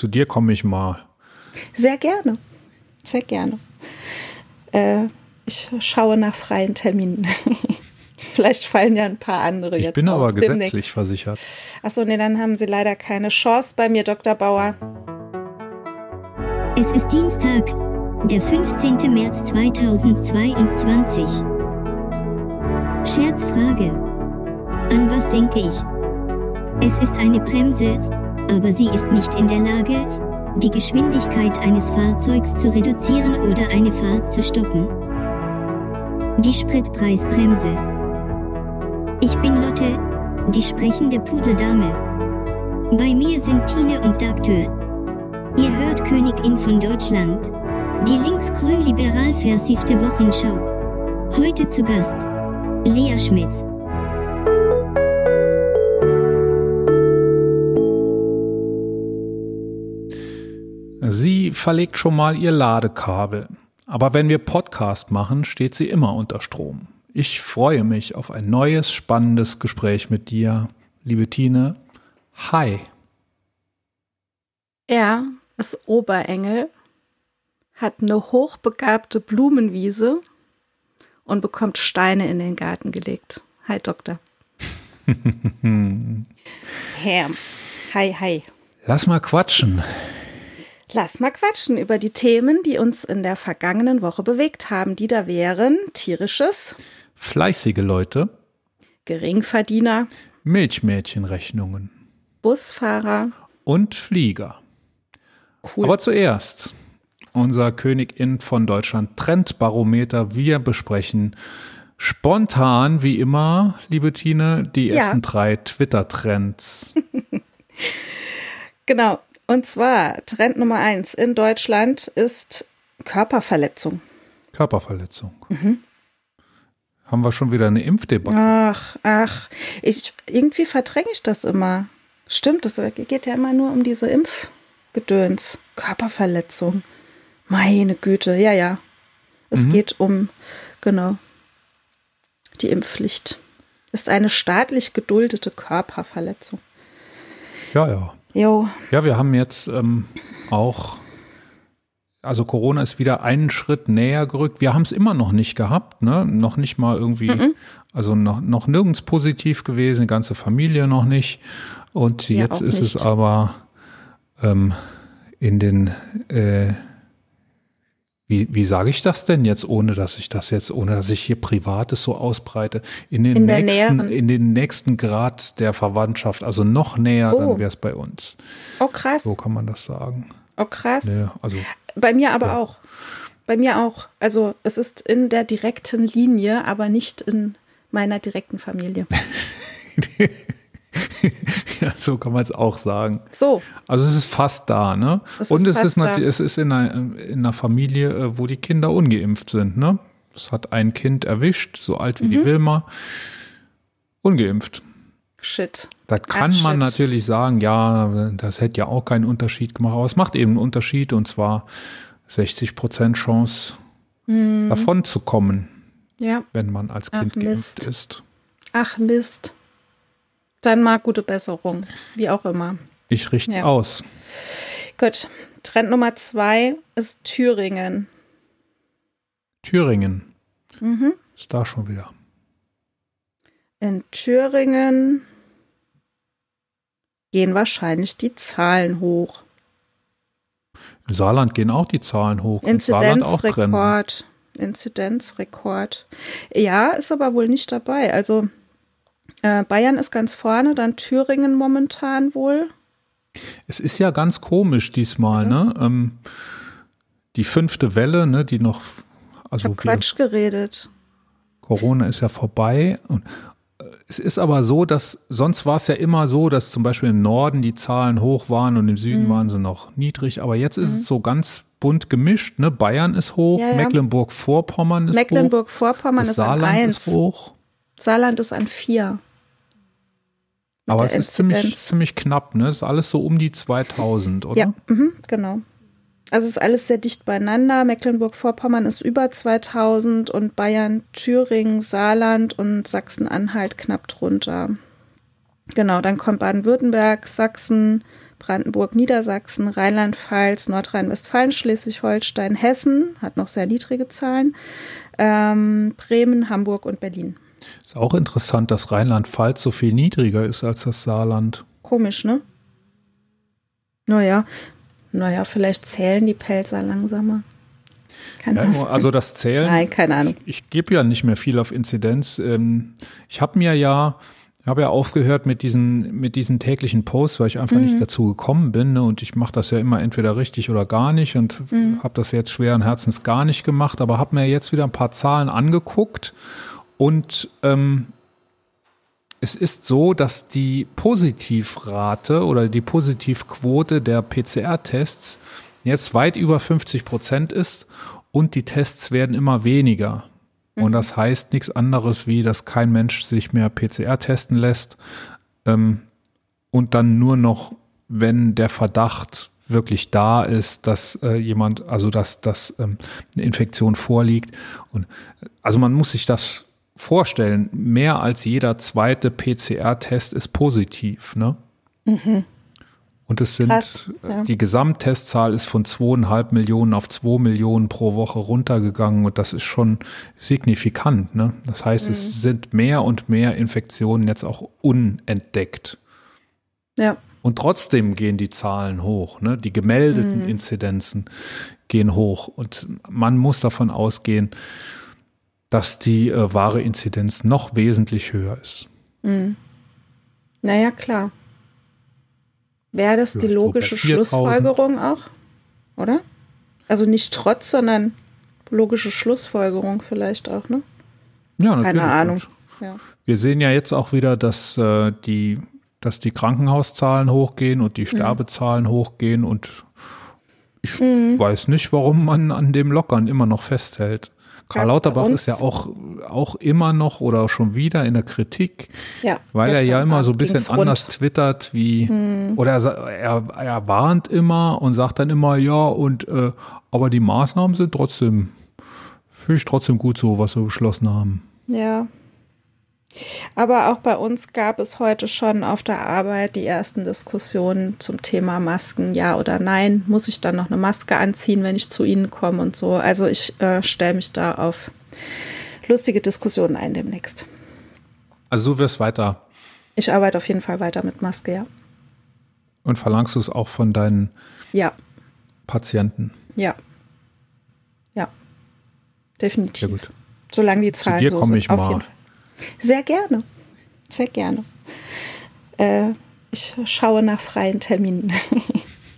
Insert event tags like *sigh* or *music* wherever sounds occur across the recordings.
zu dir komme ich mal. Sehr gerne. Sehr gerne. Äh, ich schaue nach freien Terminen. *laughs* Vielleicht fallen ja ein paar andere ich jetzt bin aber aus gesetzlich demnächst. versichert. Achso, nee, dann haben Sie leider keine Chance bei mir, Dr. Bauer. Es ist Dienstag, der 15. März 2022. Scherzfrage. An was denke ich? Es ist eine Bremse, aber sie ist nicht in der Lage, die Geschwindigkeit eines Fahrzeugs zu reduzieren oder eine Fahrt zu stoppen. Die Spritpreisbremse. Ich bin Lotte, die sprechende Pudeldame. Bei mir sind Tine und Dagtür. Ihr hört Königin von Deutschland. Die linksgrün-liberal versiffte Wochenschau. Heute zu Gast. Lea Schmidt. Sie verlegt schon mal ihr Ladekabel. Aber wenn wir Podcast machen, steht sie immer unter Strom. Ich freue mich auf ein neues, spannendes Gespräch mit dir, liebe Tine. Hi. Er ist Oberengel, hat eine hochbegabte Blumenwiese und bekommt Steine in den Garten gelegt. Hi, Doktor. *laughs* Ham. Hi, hi. Lass mal quatschen. Lass mal quatschen über die Themen, die uns in der vergangenen Woche bewegt haben, die da wären tierisches, Fleißige Leute, Geringverdiener, Milchmädchenrechnungen Busfahrer. und Flieger. Cool. Aber zuerst unser Königin von Deutschland Trendbarometer. Wir besprechen spontan, wie immer, liebe Tine, die Ja. ersten drei Twitter-Trends. *laughs* Genau. Und zwar Trend Nummer eins in Deutschland ist Körperverletzung. Körperverletzung. Mhm. Haben wir schon wieder eine Impfdebatte? Ach, ach, ich irgendwie verdränge ich das immer. Stimmt, es geht ja immer nur um diese Impfgedöns, Körperverletzung. Meine Güte, ja, ja. Es Mhm. geht um, genau, die Impfpflicht. Ist eine staatlich geduldete Körperverletzung. Ja, ja. Jo, Ja, wir haben jetzt ähm, auch, also Corona ist wieder einen Schritt näher gerückt. Wir haben es immer noch nicht gehabt, ne? Noch nicht mal irgendwie, Mhm. also noch, noch nirgends positiv gewesen, die ganze Familie noch nicht. Und Ja, jetzt ist es nicht. aber ähm, in den, äh, wie, wie sage ich das denn jetzt, ohne dass ich das jetzt, ohne dass ich hier Privates so ausbreite, in den In nächsten, in den nächsten Grad der Verwandtschaft, also noch näher, Oh. dann wäre es bei uns. oh krass, So kann man das sagen. oh krass. Nee, also Bei mir aber Ja. auch. Bei mir auch. Also es ist in der direkten Linie, aber nicht in meiner direkten Familie. *laughs* *laughs* ja, so kann man es auch sagen. So, Also es ist fast da, ne? Es Und ist es ist da. es ist in einer, in einer Familie, äh, wo die Kinder ungeimpft sind, ne? Es hat ein Kind erwischt, so alt wie Mhm. die Wilma, ungeimpft. shit. Da kann Ach, man shit. natürlich sagen, ja, das hätte ja auch keinen Unterschied gemacht, aber es macht eben einen Unterschied und zwar 60 Prozent Chance, davon zu kommen, Ja. wenn man als Mhm. Ach, Kind geimpft ist. Ach Mist. Dann mal gute Besserung. Wie auch immer. Ich richte es Ja. aus. Gut. Trend Nummer zwei ist Thüringen. Thüringen. Mhm. Ist da schon wieder. In Thüringen gehen wahrscheinlich die Zahlen hoch. Im Saarland gehen auch die Zahlen hoch. Inzidenzrekord. Inzidenzrekord. Ja, ist aber wohl nicht dabei. Also äh, Bayern ist ganz vorne, dann Thüringen momentan wohl. Es ist ja ganz komisch diesmal, ne? Ähm, die fünfte Welle, ne, die noch, Ich also habe wir- Quatsch geredet. Corona ist ja vorbei. Und äh, es ist aber so, dass sonst war es ja immer so, dass zum Beispiel im Norden die Zahlen hoch waren und im Süden Mhm. waren sie noch niedrig. Aber jetzt ist es so ganz bunt gemischt. Ne? Bayern ist hoch, Ja, ja. Mecklenburg-Vorpommern ist hoch, Mecklenburg-Vorpommern ist an Saarland eins. ist hoch. Saarland ist an vier. Aber es ist ziemlich, ziemlich knapp. Ne? Es ist alles so um die 2000, oder? Ja, mhm, genau. Also es ist alles sehr dicht beieinander. Mecklenburg-Vorpommern ist über 2000 und Bayern, Thüringen, Saarland und Sachsen-Anhalt knapp drunter. Genau, dann kommt Baden-Württemberg, Sachsen, Brandenburg, Niedersachsen, Rheinland-Pfalz, Nordrhein-Westfalen, Schleswig-Holstein, Hessen hat noch sehr niedrige Zahlen, ähm, Bremen, Hamburg und Berlin. Ist auch interessant, dass Rheinland-Pfalz so viel niedriger ist als das Saarland. Komisch, ne? Naja, naja, vielleicht zählen die Pelzer langsamer. Kann ja, das also das Zählen. Nein, keine Ahnung. Ich, ich gebe ja nicht mehr viel auf Inzidenz. Ähm, ich habe mir ja, habe ja aufgehört mit diesen mit diesen täglichen Posts, weil ich einfach mhm. nicht dazu gekommen bin. Ne? Und ich mache das ja immer entweder richtig oder gar nicht und mhm. habe das jetzt schweren Herzens gar nicht gemacht. Aber habe mir jetzt wieder ein paar Zahlen angeguckt und ähm, es ist so, dass die Positivrate oder die Positivquote der PCR-Tests jetzt weit über 50 Prozent ist und die Tests werden immer weniger. Mhm. Und das heißt nichts anderes, wie dass kein Mensch sich mehr PCR testen lässt ähm, und dann nur noch, wenn der Verdacht wirklich da ist, dass äh, jemand, also dass, dass ähm, eine Infektion vorliegt. Und also man muss sich das vorstellen, mehr als jeder zweite PCR-Test ist positiv, ne? Mhm. Und es sind, Krass, ja. die Gesamttestzahl ist von zweieinhalb Millionen auf zwei Millionen pro Woche runtergegangen und das ist schon signifikant. Ne? Das heißt, mhm. es sind mehr und mehr Infektionen jetzt auch unentdeckt. Ja. Und trotzdem gehen die Zahlen hoch. Ne? Die gemeldeten mhm. Inzidenzen gehen hoch. Und man muss davon ausgehen, dass die äh, wahre Inzidenz noch wesentlich höher ist. Mhm. Naja, klar. Wäre das die logische Schlussfolgerung auch? Oder? Also nicht trotz, sondern logische Schlussfolgerung vielleicht auch, ne? Ja, natürlich. Keine Ahnung. Ja. Wir sehen ja jetzt auch wieder, dass äh, die, dass die Krankenhauszahlen hochgehen und die mhm. Sterbezahlen mhm. hochgehen und ich mhm. weiß nicht, warum man an dem Lockern immer noch festhält. Karl Lauterbach ist ja auch, auch immer noch oder schon wieder in der Kritik, ja, weil er ja immer so ein bisschen anders rund. twittert wie, hm. oder er, er, er, warnt immer und sagt dann immer, ja, und äh, aber die Maßnahmen sind trotzdem, finde ich trotzdem gut so, was wir beschlossen haben. Ja, aber auch bei uns gab es heute schon auf der Arbeit die ersten Diskussionen zum Thema Masken, ja oder nein. Muss ich dann noch eine Maske anziehen, wenn ich zu Ihnen komme und so. Also ich äh, stelle mich da auf lustige Diskussionen ein demnächst. Also du wirst weiter. Ich arbeite auf jeden Fall weiter mit Maske, ja. Und verlangst du es auch von deinen ja. Patienten? Ja. Ja. Definitiv. Sehr gut. Solange die Zahlen Zu dir so komme ich mal. Sehr gerne. Sehr gerne. Äh, ich schaue nach freien Terminen. *laughs*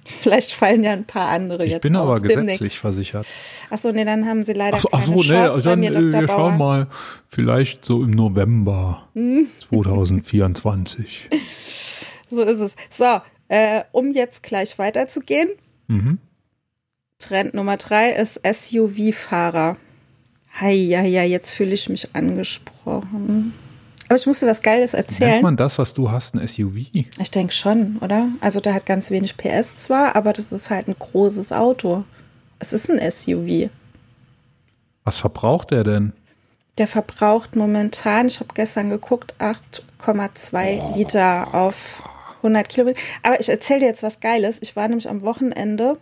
Vielleicht fallen ja ein paar andere ich jetzt Ich bin aber gesetzlich demnächst. versichert. Achso, nee, dann haben sie leider ach so, keine ach so, Chance nee, also dann, mir, äh, Wir schauen mal, vielleicht so im November 2024. *laughs* So ist es. So, äh, um jetzt gleich weiterzugehen. Mhm. Trend Nummer drei ist SUV-Fahrer. Hei, ja, ja, jetzt fühle ich mich angesprochen. Aber ich musste was Geiles erzählen. Nennt man das, was du hast, ein SUV? Ich denke schon, oder? Also der hat ganz wenig PS zwar, aber das ist halt ein großes Auto. Es ist ein SUV. Was verbraucht der denn? Der verbraucht momentan, ich habe gestern geguckt, 8,2 oh. Liter auf 100 Kilometer. Aber ich erzähle dir jetzt was Geiles. Ich war nämlich am Wochenende.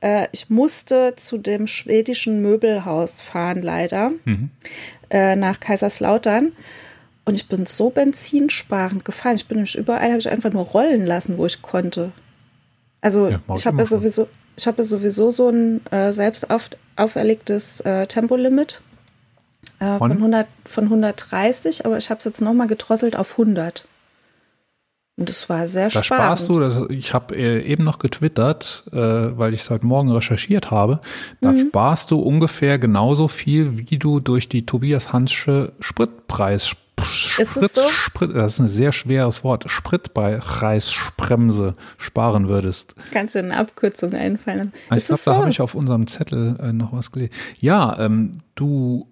Äh, ich musste zu dem schwedischen Möbelhaus fahren, leider, mhm. äh, nach Kaiserslautern. Und ich bin so benzinsparend gefahren. Ich bin nämlich überall, habe ich einfach nur rollen lassen, wo ich konnte. Also ja, ich habe ja sowieso, ich habe sowieso so ein äh, selbst auf, auferlegtes äh, Tempolimit äh, von, 100, von 130, aber ich habe es jetzt nochmal gedrosselt auf 100. Und es war sehr da spannend. sparst du, ich habe äh, eben noch getwittert, äh, weil ich es heute Morgen recherchiert habe, da mhm. sparst du ungefähr genauso viel, wie du durch die Tobias Hansche Spritpreis ist es so? Sprit, das ist ein sehr schweres Wort. Spritpreisbremse sparen würdest. Kannst du eine Abkürzung einfallen? Ich glaube, da habe ich auf unserem Zettel äh, noch was gelesen. Ja, ähm, du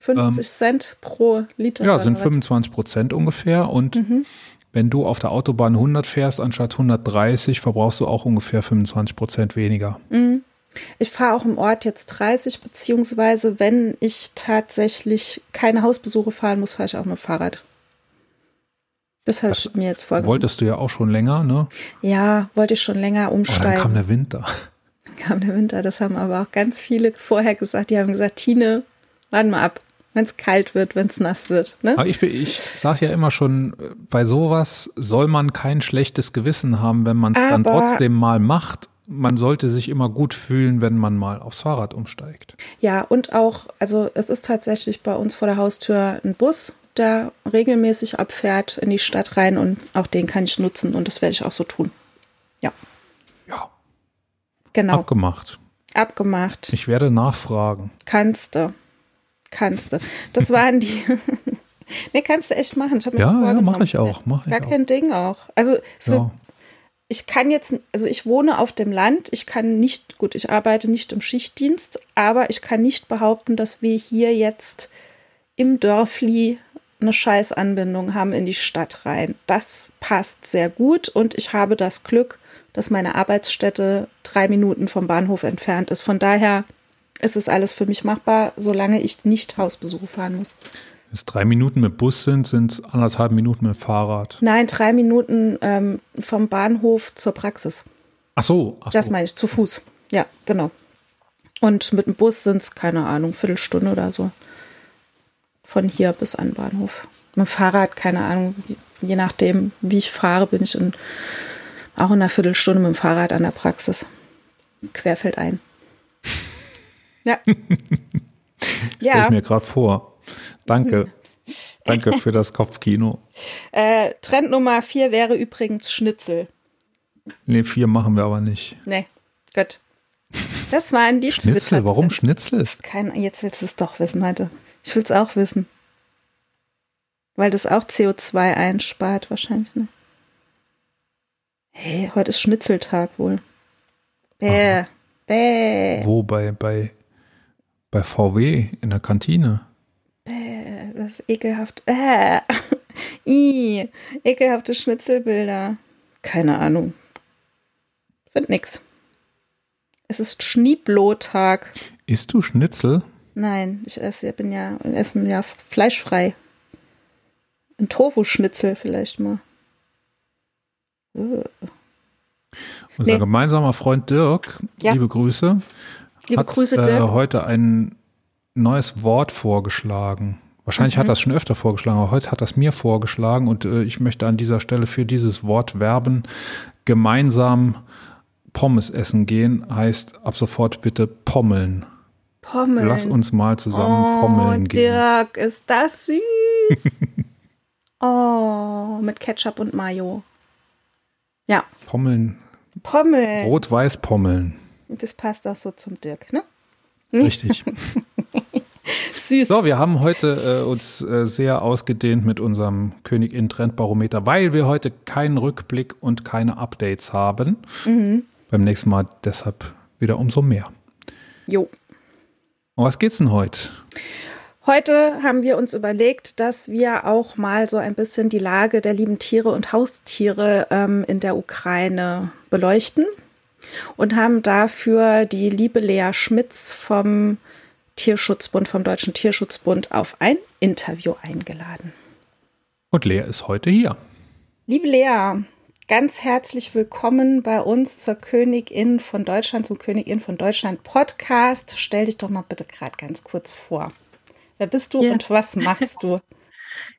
50 ähm, Cent pro Liter. Ja, sind 25 Prozent ungefähr. Und mhm. Wenn du auf der Autobahn 100 fährst anstatt 130, verbrauchst du auch ungefähr 25 Prozent weniger. Mhm. Ich fahre auch im Ort jetzt 30, beziehungsweise wenn ich tatsächlich keine Hausbesuche fahren muss, fahre ich auch mit Fahrrad. Das habe ich mir jetzt vorgenommen. Wolltest du ja auch schon länger, ne? Ja, wollte ich schon länger umsteigen. Oh, dann kam der Winter. Dann kam der Winter, das haben aber auch ganz viele vorher gesagt. Die haben gesagt, Tine, warte mal ab, wenn es kalt wird, wenn es nass wird. Ne? Aber ich, ich sage ja immer schon, bei sowas soll man kein schlechtes Gewissen haben, wenn man es dann trotzdem mal macht. Man sollte sich immer gut fühlen, wenn man mal aufs Fahrrad umsteigt. Ja, und auch, also es ist tatsächlich bei uns vor der Haustür ein Bus, der regelmäßig abfährt in die Stadt rein und auch den kann ich nutzen und das werde ich auch so tun. Ja. Ja. Genau. Abgemacht. Abgemacht. Ich werde nachfragen. Kannst du. Kannst du. Das waren die. *laughs* nee, kannst du echt machen. Ich ja, ja mache ich auch. Mach Gar ich kein auch. Ding auch. Also für, Ja. ich kann jetzt, also ich wohne auf dem Land, ich kann nicht, gut, ich arbeite nicht im Schichtdienst, aber ich kann nicht behaupten, dass wir hier jetzt im Dörfli eine Scheißanbindung haben in die Stadt rein. Das passt sehr gut und ich habe das Glück, dass meine Arbeitsstätte drei Minuten vom Bahnhof entfernt ist. Von daher ist es alles für mich machbar, solange ich nicht Hausbesuche fahren muss. Wenn es drei Minuten mit Bus sind, sind es anderthalb Minuten mit Fahrrad. Nein, drei Minuten ähm, vom Bahnhof zur Praxis. Ach so. Ach Das so. meine ich, zu Fuß. Ja, genau. Und mit dem Bus sind es, keine Ahnung, Viertelstunde oder so. Von hier bis an den Bahnhof. Mit dem Fahrrad, keine Ahnung, je nachdem, wie ich fahre, bin ich in, auch in einer Viertelstunde mit dem Fahrrad an der Praxis. Querfeld ein. *laughs* Ja. Stell ich ja, mir gerade vor. Danke. Danke für das Kopfkino. *laughs* äh, Trend Nummer vier wäre übrigens Schnitzel. Nee, vier machen wir aber nicht. Nee, gut. Das waren die Schnitzel, warum. Schnitzel? Kein, jetzt willst du es doch wissen heute. Ich will es auch wissen. Weil das auch CO2 einspart wahrscheinlich, ne? Hey, heute ist Schnitzeltag wohl. Bäh. Bäh. Wo? Bei, bei, bei VW in der Kantine? Bäh. Das ist ekelhaft. Äh. *laughs* I. Ekelhafte Schnitzelbilder. Keine Ahnung. Find nix. Es ist Schnieblotag. Isst du Schnitzel? Nein, ich esse, bin ja, essen ja fleischfrei. Ein Tofu-Schnitzel vielleicht mal. Äh. Unser Nee. gemeinsamer Freund Dirk, Ja. liebe Grüße, Liebe hat Grüße, äh, heute ein neues Wort vorgeschlagen. Wahrscheinlich Mhm. hat er das schon öfter vorgeschlagen, aber heute hat es mir vorgeschlagen und äh, ich möchte an dieser Stelle für dieses Wort werben. Gemeinsam Pommes essen gehen heißt ab sofort bitte pommeln. Pommeln. Lass uns mal zusammen oh, pommeln gehen. Dirk, ist das süß. *laughs* oh, mit Ketchup und Mayo. Ja, Pommeln, Pommeln. rot-weiß pommeln. Das passt auch so zum Dirk, ne? Richtig. *laughs* Süß. So, wir haben heute äh, uns äh, sehr ausgedehnt mit unserem Königin Trendbarometer, weil wir heute keinen Rückblick und keine Updates haben. Mhm. Beim nächsten Mal deshalb wieder umso mehr. Jo. Um was geht's denn heute? Heute haben wir uns überlegt, dass wir auch mal so ein bisschen die Lage der lieben Tiere und Haustiere ähm, in der Ukraine beleuchten und haben dafür die liebe Lea Schmitz vom Tierschutzbund, vom Deutschen Tierschutzbund auf ein Interview eingeladen. Und Lea ist heute hier. Liebe Lea, ganz herzlich willkommen bei uns zur Königin von Deutschland, zum Königin von Deutschland Podcast. Stell dich doch mal bitte gerade ganz kurz vor. Wer bist du Ja. und was machst du?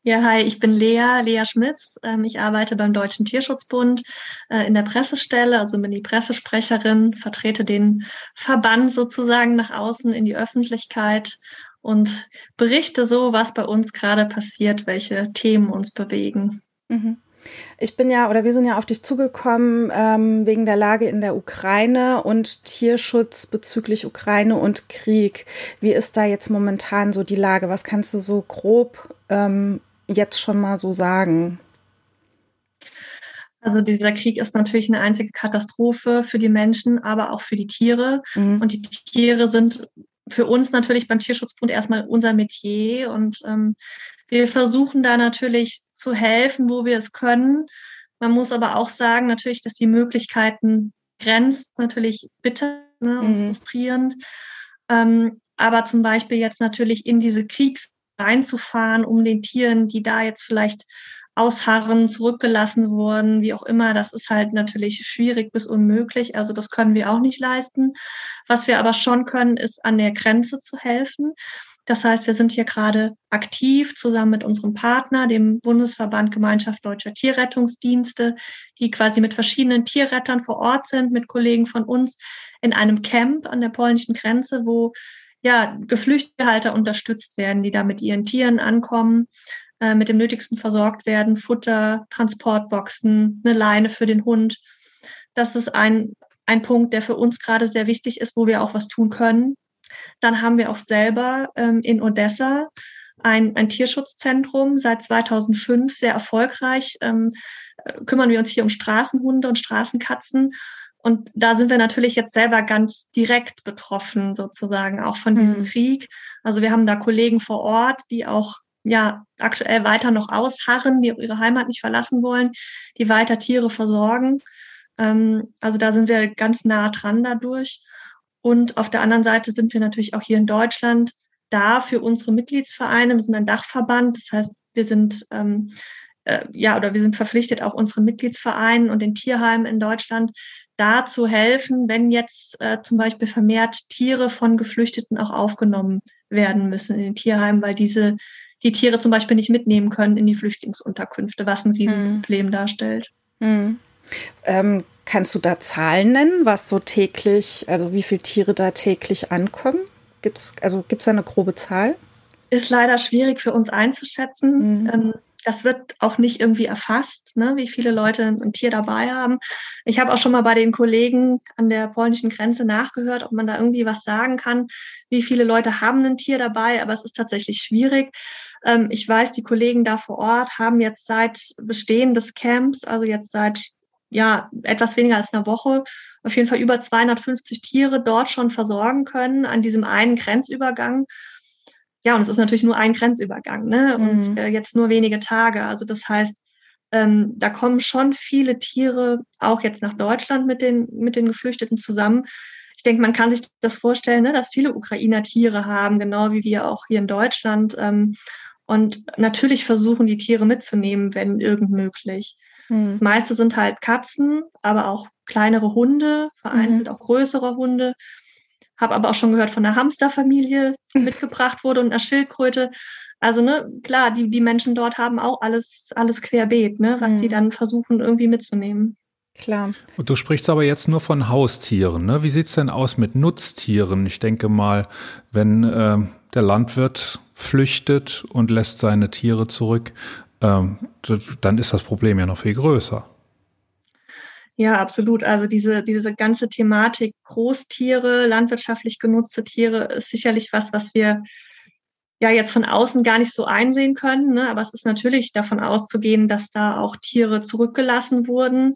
Ja, hi, ich bin Lea, Lea Schmitz. Ähm, Ich arbeite beim Deutschen Tierschutzbund äh, in der Pressestelle, also bin die Pressesprecherin, vertrete den Verband sozusagen nach außen in die Öffentlichkeit und berichte so, was bei uns gerade passiert, welche Themen uns bewegen. Mhm. Ich bin ja, oder wir sind ja auf dich zugekommen ähm, wegen der Lage in der Ukraine und Tierschutz bezüglich Ukraine und Krieg. Wie ist da jetzt momentan so die Lage? Was kannst du so grob ähm, jetzt schon mal so sagen? Also dieser Krieg ist natürlich eine einzige Katastrophe für die Menschen, aber auch für die Tiere. Mhm. Und die Tiere sind für uns natürlich beim Tierschutzbund erstmal unser Metier und ähm, wir versuchen da natürlich zu helfen, wo wir es können. Man muss aber auch sagen, natürlich, dass die Möglichkeiten grenzt, natürlich bitter ne, und Mhm. frustrierend. Ähm, aber zum Beispiel jetzt natürlich in diese Kriegs reinzufahren, um den Tieren, die da jetzt vielleicht ausharren, zurückgelassen wurden, wie auch immer. Das ist halt natürlich schwierig bis unmöglich. Also das können wir auch nicht leisten. Was wir aber schon können, ist an der Grenze zu helfen. Das heißt, wir sind hier gerade aktiv zusammen mit unserem Partner, dem Bundesverband Gemeinschaft Deutscher Tierrettungsdienste, die quasi mit verschiedenen Tierrettern vor Ort sind, mit Kollegen von uns in einem Camp an der polnischen Grenze, wo ja Geflüchtete Halter unterstützt werden, die da mit ihren Tieren ankommen, äh, mit dem Nötigsten versorgt werden, Futter, Transportboxen, eine Leine für den Hund. Das ist ein, ein Punkt, der für uns gerade sehr wichtig ist, wo wir auch was tun können. Dann haben wir auch selber ähm, in Odessa ein, ein Tierschutzzentrum seit 2005 sehr erfolgreich. Ähm, äh, kümmern wir uns hier um Straßenhunde und Straßenkatzen. Und da sind wir natürlich jetzt selber ganz direkt betroffen, sozusagen, auch von diesem mhm. Krieg. Also wir haben da Kollegen vor Ort, die auch ja aktuell weiter noch ausharren, die ihre Heimat nicht verlassen wollen, die weiter Tiere versorgen. Ähm, also da sind wir ganz nah dran dadurch. Und auf der anderen Seite sind wir natürlich auch hier in Deutschland da für unsere Mitgliedsvereine. Wir sind ein Dachverband, das heißt, wir sind ähm, äh, ja oder wir sind verpflichtet, auch unseren Mitgliedsvereinen und den Tierheimen in Deutschland da zu helfen, wenn jetzt äh, zum Beispiel vermehrt Tiere von Geflüchteten auch aufgenommen werden müssen in den Tierheimen, weil diese die Tiere zum Beispiel nicht mitnehmen können in die Flüchtlingsunterkünfte, was ein Riesenproblem mhm. darstellt. Mhm. Ähm, kannst du da Zahlen nennen, was so täglich, also wie viele Tiere da täglich ankommen? Gibt's, also gibt es da eine grobe Zahl? Ist leider schwierig für uns einzuschätzen. Mhm. Ähm, das wird auch nicht irgendwie erfasst, ne, wie viele Leute ein Tier dabei haben. Ich habe auch schon mal bei den Kollegen an der polnischen Grenze nachgehört, ob man da irgendwie was sagen kann, wie viele Leute haben ein Tier dabei, aber es ist tatsächlich schwierig. Ähm, ich weiß, die Kollegen da vor Ort haben jetzt seit Bestehen des Camps, also jetzt seit ja, etwas weniger als einer Woche, auf jeden Fall über 250 Tiere dort schon versorgen können an diesem einen Grenzübergang. Ja, und es ist natürlich nur ein Grenzübergang, ne? Mhm. Und äh, jetzt nur wenige Tage. Also das heißt, ähm, da kommen schon viele Tiere auch jetzt nach Deutschland mit den, mit den Geflüchteten zusammen. Ich denke, man kann sich das vorstellen, ne, dass viele Ukrainer Tiere haben, genau wie wir auch hier in Deutschland. Ähm, und natürlich versuchen, die Tiere mitzunehmen, wenn irgend möglich. Mhm. Das meiste sind halt Katzen, aber auch kleinere Hunde, vereinzelt mhm. auch größere Hunde. Habe aber auch schon gehört von einer Hamsterfamilie, die *laughs* mitgebracht wurde und einer Schildkröte. Also, ne, klar, die, die Menschen dort haben auch alles, alles querbeet, ne, was mhm. die dann versuchen irgendwie mitzunehmen. Klar. Und du sprichst aber jetzt nur von Haustieren, ne? Wie sieht's denn aus mit Nutztieren? Ich denke mal, wenn äh, der Landwirt flüchtet und lässt seine Tiere zurück, ähm, dann ist das Problem ja noch viel größer. Ja, absolut. Also diese, diese ganze Thematik Großtiere, landwirtschaftlich genutzte Tiere ist sicherlich was, was wir ja jetzt von außen gar nicht so einsehen können. Ne? Aber es ist natürlich davon auszugehen, dass da auch Tiere zurückgelassen wurden.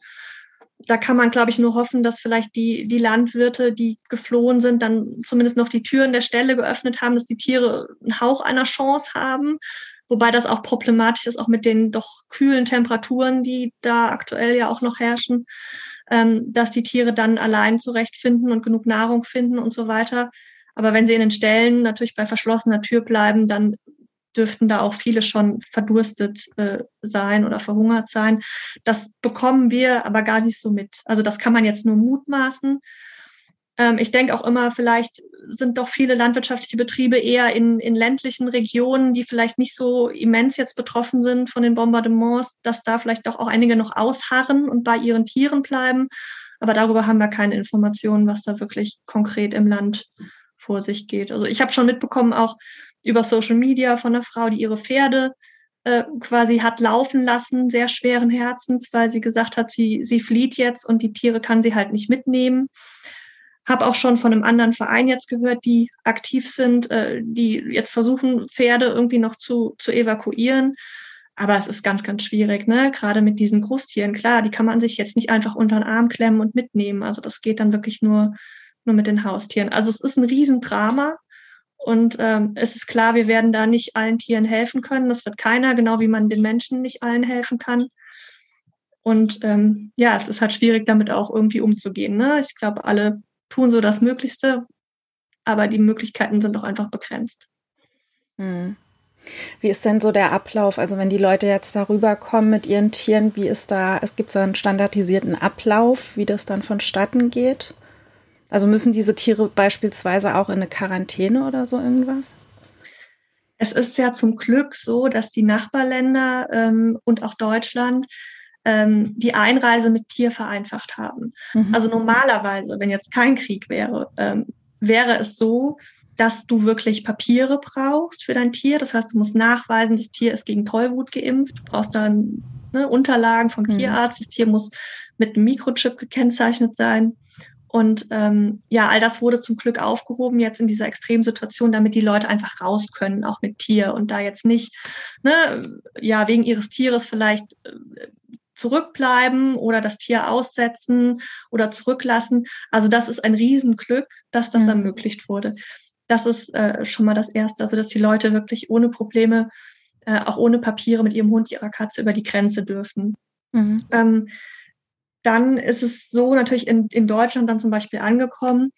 Da kann man, glaube ich, nur hoffen, dass vielleicht die, die Landwirte, die geflohen sind, dann zumindest noch die Türen der Stelle geöffnet haben, dass die Tiere einen Hauch einer Chance haben. Wobei das auch problematisch ist, auch mit den doch kühlen Temperaturen, die da aktuell ja auch noch herrschen, ähm, dass die Tiere dann allein zurechtfinden und genug Nahrung finden und so weiter. Aber wenn sie in den Ställen natürlich bei verschlossener Tür bleiben, dann dürften da auch viele schon verdurstet äh, sein oder verhungert sein. Das bekommen wir aber gar nicht so mit. Also das kann man jetzt nur mutmaßen. Ähm, ich denke auch immer, vielleicht sind doch viele landwirtschaftliche Betriebe eher in, in ländlichen Regionen, die vielleicht nicht so immens jetzt betroffen sind von den Bombardements, dass da vielleicht doch auch einige noch ausharren und bei ihren Tieren bleiben. Aber darüber haben wir keine Informationen, was da wirklich konkret im Land vor sich geht. Also ich habe schon mitbekommen, auch über Social Media von einer Frau, die ihre Pferde äh, quasi hat laufen lassen, sehr schweren Herzens, weil sie gesagt hat, sie, sie flieht jetzt und die Tiere kann sie halt nicht mitnehmen. Habe auch schon von einem anderen Verein jetzt gehört, die aktiv sind, äh, die jetzt versuchen, Pferde irgendwie noch zu, zu evakuieren. Aber es ist ganz, ganz schwierig, ne? Gerade mit diesen Großtieren. Klar, die kann man sich jetzt nicht einfach unter den Arm klemmen und mitnehmen. Also das geht dann wirklich nur, nur mit den Haustieren. Also es ist ein Riesendrama. Und ähm, es ist klar, wir werden da nicht allen Tieren helfen können. Das wird keiner, genau wie man den Menschen nicht allen helfen kann. Und ähm, ja, es ist halt schwierig, damit auch irgendwie umzugehen. Ne? Ich glaube, alle tun so das Möglichste, aber die Möglichkeiten sind doch einfach begrenzt. Hm. Wie ist denn so der Ablauf? Also wenn die Leute jetzt darüber kommen mit ihren Tieren, wie ist da, es gibt da einen standardisierten Ablauf, wie das dann vonstatten geht? Also müssen diese Tiere beispielsweise auch in eine Quarantäne oder so irgendwas? Es ist ja zum Glück so, dass die Nachbarländer ähm, und auch Deutschland ähm, die Einreise mit Tier vereinfacht haben. Mhm. Also normalerweise, wenn jetzt kein Krieg wäre, ähm, wäre es so, dass du wirklich Papiere brauchst für dein Tier. Das heißt, du musst nachweisen, das Tier ist gegen Tollwut geimpft. Du brauchst dann ne, Unterlagen vom mhm. Tierarzt. Das Tier muss mit einem Mikrochip gekennzeichnet sein. Und ähm, ja, all das wurde zum Glück aufgehoben jetzt in dieser Extremsituation, damit die Leute einfach raus können, auch mit Tier und da jetzt nicht, ne, ja, wegen ihres Tieres vielleicht äh, zurückbleiben oder das Tier aussetzen oder zurücklassen. Also das ist ein Riesenglück, dass das mhm. ermöglicht wurde. Das ist äh, schon mal das Erste, also dass die Leute wirklich ohne Probleme, äh, auch ohne Papiere mit ihrem Hund, ihrer Katze über die Grenze dürfen. Mhm. Ähm, dann ist es so natürlich in, in Deutschland dann zum Beispiel angekommen,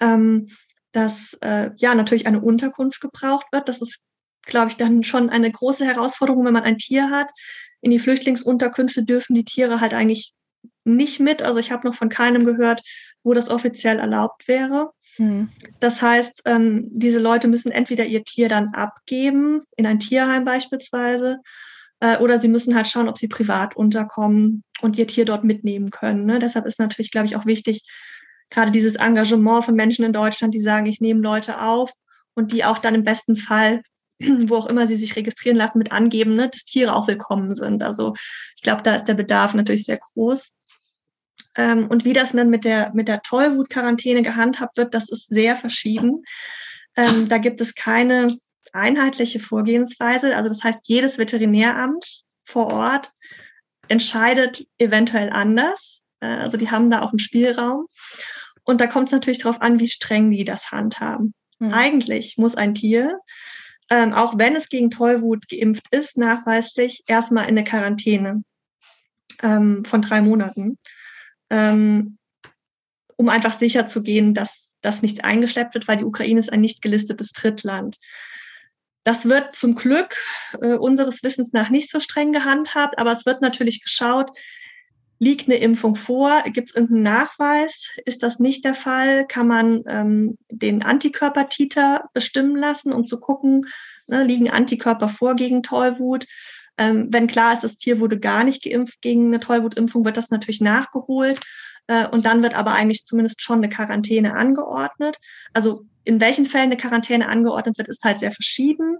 ähm, dass äh, ja natürlich eine Unterkunft gebraucht wird. Das ist, glaube ich, dann schon eine große Herausforderung, wenn man ein Tier hat. In die Flüchtlingsunterkünfte dürfen die Tiere halt eigentlich nicht mit. Also ich habe noch von keinem gehört, wo das offiziell erlaubt wäre. Mhm. Das heißt, ähm, diese Leute müssen entweder ihr Tier dann abgeben, in ein Tierheim beispielsweise, äh, oder sie müssen halt schauen, ob sie privat unterkommen und ihr Tier dort mitnehmen können. Ne? Deshalb ist natürlich, glaube ich, auch wichtig, gerade dieses Engagement von Menschen in Deutschland, die sagen, ich nehme Leute auf und die auch dann im besten Fall, *clears throat* wo auch immer sie sich registrieren lassen, mit angeben, ne, dass Tiere auch willkommen sind. Also ich glaube, da ist der Bedarf natürlich sehr groß. Ähm, und wie das dann mit der, mit der Tollwut-Quarantäne gehandhabt wird, das ist sehr verschieden. Ähm, da gibt es keine einheitliche Vorgehensweise. Also das heißt, jedes Veterinäramt vor Ort entscheidet eventuell anders. Äh, also die haben da auch einen Spielraum. Und da kommt es natürlich darauf an, wie streng die das handhaben. Mhm. Eigentlich muss ein Tier, ähm, auch wenn es gegen Tollwut geimpft ist, nachweislich erstmal in eine Quarantäne ähm, von drei Monaten ähm, um einfach sicher zu gehen, dass das nicht eingeschleppt wird, weil die Ukraine ist ein nicht gelistetes Drittland. Das wird zum Glück äh, unseres Wissens nach nicht so streng gehandhabt, aber es wird natürlich geschaut, liegt eine Impfung vor, gibt es irgendeinen Nachweis? Ist das nicht der Fall? Kann man ähm, den Antikörpertiter bestimmen lassen, um zu gucken, ne, liegen Antikörper vor gegen Tollwut? Ähm, wenn klar ist, das Tier wurde gar nicht geimpft gegen eine Tollwutimpfung, wird das natürlich nachgeholt. Äh, und dann wird aber eigentlich zumindest schon eine Quarantäne angeordnet. Also in welchen Fällen eine Quarantäne angeordnet wird, ist halt sehr verschieden.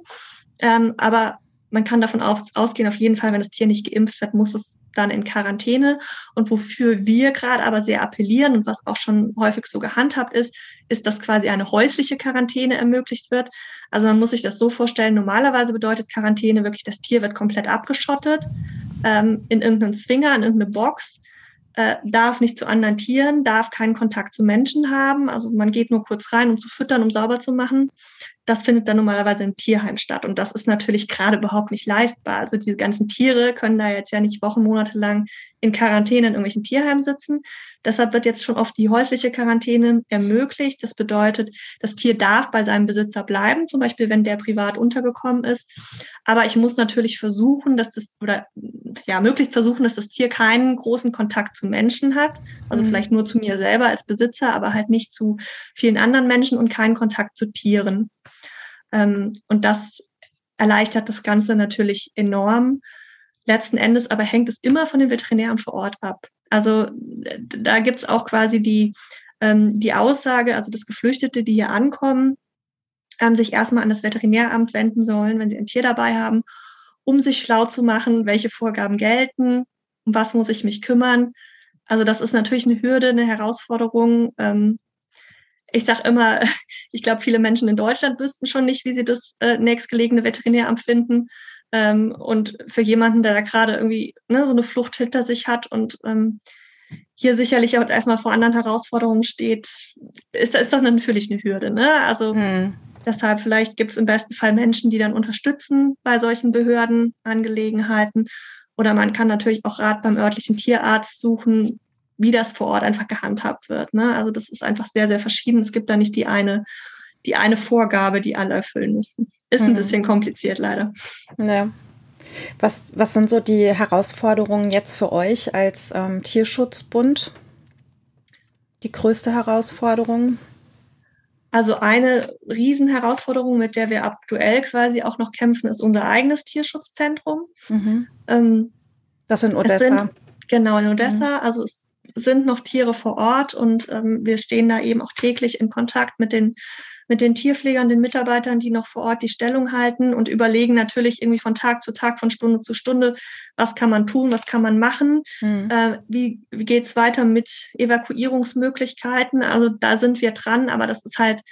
Ähm, aber man kann davon ausgehen, auf jeden Fall, wenn das Tier nicht geimpft wird, muss es dann in Quarantäne. Und wofür wir gerade aber sehr appellieren und was auch schon häufig so gehandhabt ist, ist, dass quasi eine häusliche Quarantäne ermöglicht wird. Also man muss sich das so vorstellen, normalerweise bedeutet Quarantäne wirklich, das Tier wird komplett abgeschottet ähm, in irgendeinen Zwinger, in irgendeine Box äh, darf nicht zu anderen Tieren, darf keinen Kontakt zu Menschen haben. Also man geht nur kurz rein, um zu füttern, um sauber zu machen. Das findet dann normalerweise im Tierheim statt. Und das ist natürlich gerade überhaupt nicht leistbar. Also diese ganzen Tiere können da jetzt ja nicht Wochen, Monate lang in Quarantäne in irgendwelchen Tierheimen sitzen. Deshalb wird jetzt schon oft die häusliche Quarantäne ermöglicht. Das bedeutet, das Tier darf bei seinem Besitzer bleiben, zum Beispiel wenn der privat untergekommen ist. Aber ich muss natürlich versuchen, dass das oder ja möglichst versuchen, dass das Tier keinen großen Kontakt zu Menschen hat. Also mhm. vielleicht nur zu mir selber als Besitzer, aber halt nicht zu vielen anderen Menschen und keinen Kontakt zu Tieren. Ähm, und das erleichtert das Ganze natürlich enorm. Letzten Endes aber hängt es immer von den Veterinären vor Ort ab. Also da gibt es auch quasi die, ähm, die Aussage, also dass Geflüchtete, die hier ankommen, ähm, sich erstmal an das Veterinäramt wenden sollen, wenn sie ein Tier dabei haben, um sich schlau zu machen, welche Vorgaben gelten, um was muss ich mich kümmern. Also das ist natürlich eine Hürde, eine Herausforderung. Ähm, ich sage immer, *laughs* ich glaube, viele Menschen in Deutschland wüssten schon nicht, wie sie das äh, nächstgelegene Veterinäramt finden. Ähm, und für jemanden, der da gerade irgendwie ne, so eine Flucht hinter sich hat und ähm, hier sicherlich auch erstmal vor anderen Herausforderungen steht, ist, ist das natürlich eine Hürde. Ne? Also hm. deshalb vielleicht gibt es im besten Fall Menschen, die dann unterstützen bei solchen Behördenangelegenheiten. Oder man kann natürlich auch Rat beim örtlichen Tierarzt suchen, wie das vor Ort einfach gehandhabt wird. Ne? Also das ist einfach sehr, sehr verschieden. Es gibt da nicht die eine, die eine Vorgabe, die alle erfüllen müssen. ist ein mhm. bisschen kompliziert leider. Ja. Was, was sind so die Herausforderungen jetzt für euch als ähm, Tierschutzbund? Die größte Herausforderung? Also eine Riesenherausforderung, mit der wir aktuell quasi auch noch kämpfen, ist unser eigenes Tierschutzzentrum. Mhm. Ähm, das in Odessa. Sind, genau, in Odessa. Mhm. Also es sind noch Tiere vor Ort und ähm, wir stehen da eben auch täglich in Kontakt mit den mit den Tierpflegern, den Mitarbeitern, die noch vor Ort die Stellung halten und überlegen natürlich irgendwie von Tag zu Tag, von Stunde zu Stunde, was kann man tun, was kann man machen, mhm. äh, wie, wie geht's weiter mit Evakuierungsmöglichkeiten. Also da sind wir dran, aber das ist halt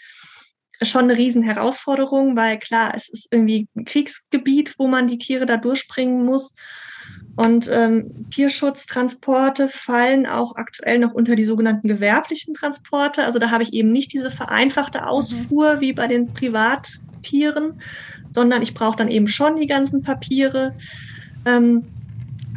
schon eine riesen Herausforderung, weil klar, es ist irgendwie ein Kriegsgebiet, wo man die Tiere da durchbringen muss. Und ähm, Tierschutztransporte fallen auch aktuell noch unter die sogenannten gewerblichen Transporte. Also da habe ich eben nicht diese vereinfachte mhm. Ausfuhr wie bei den Privattieren, sondern ich brauche dann eben schon die ganzen Papiere. Ähm,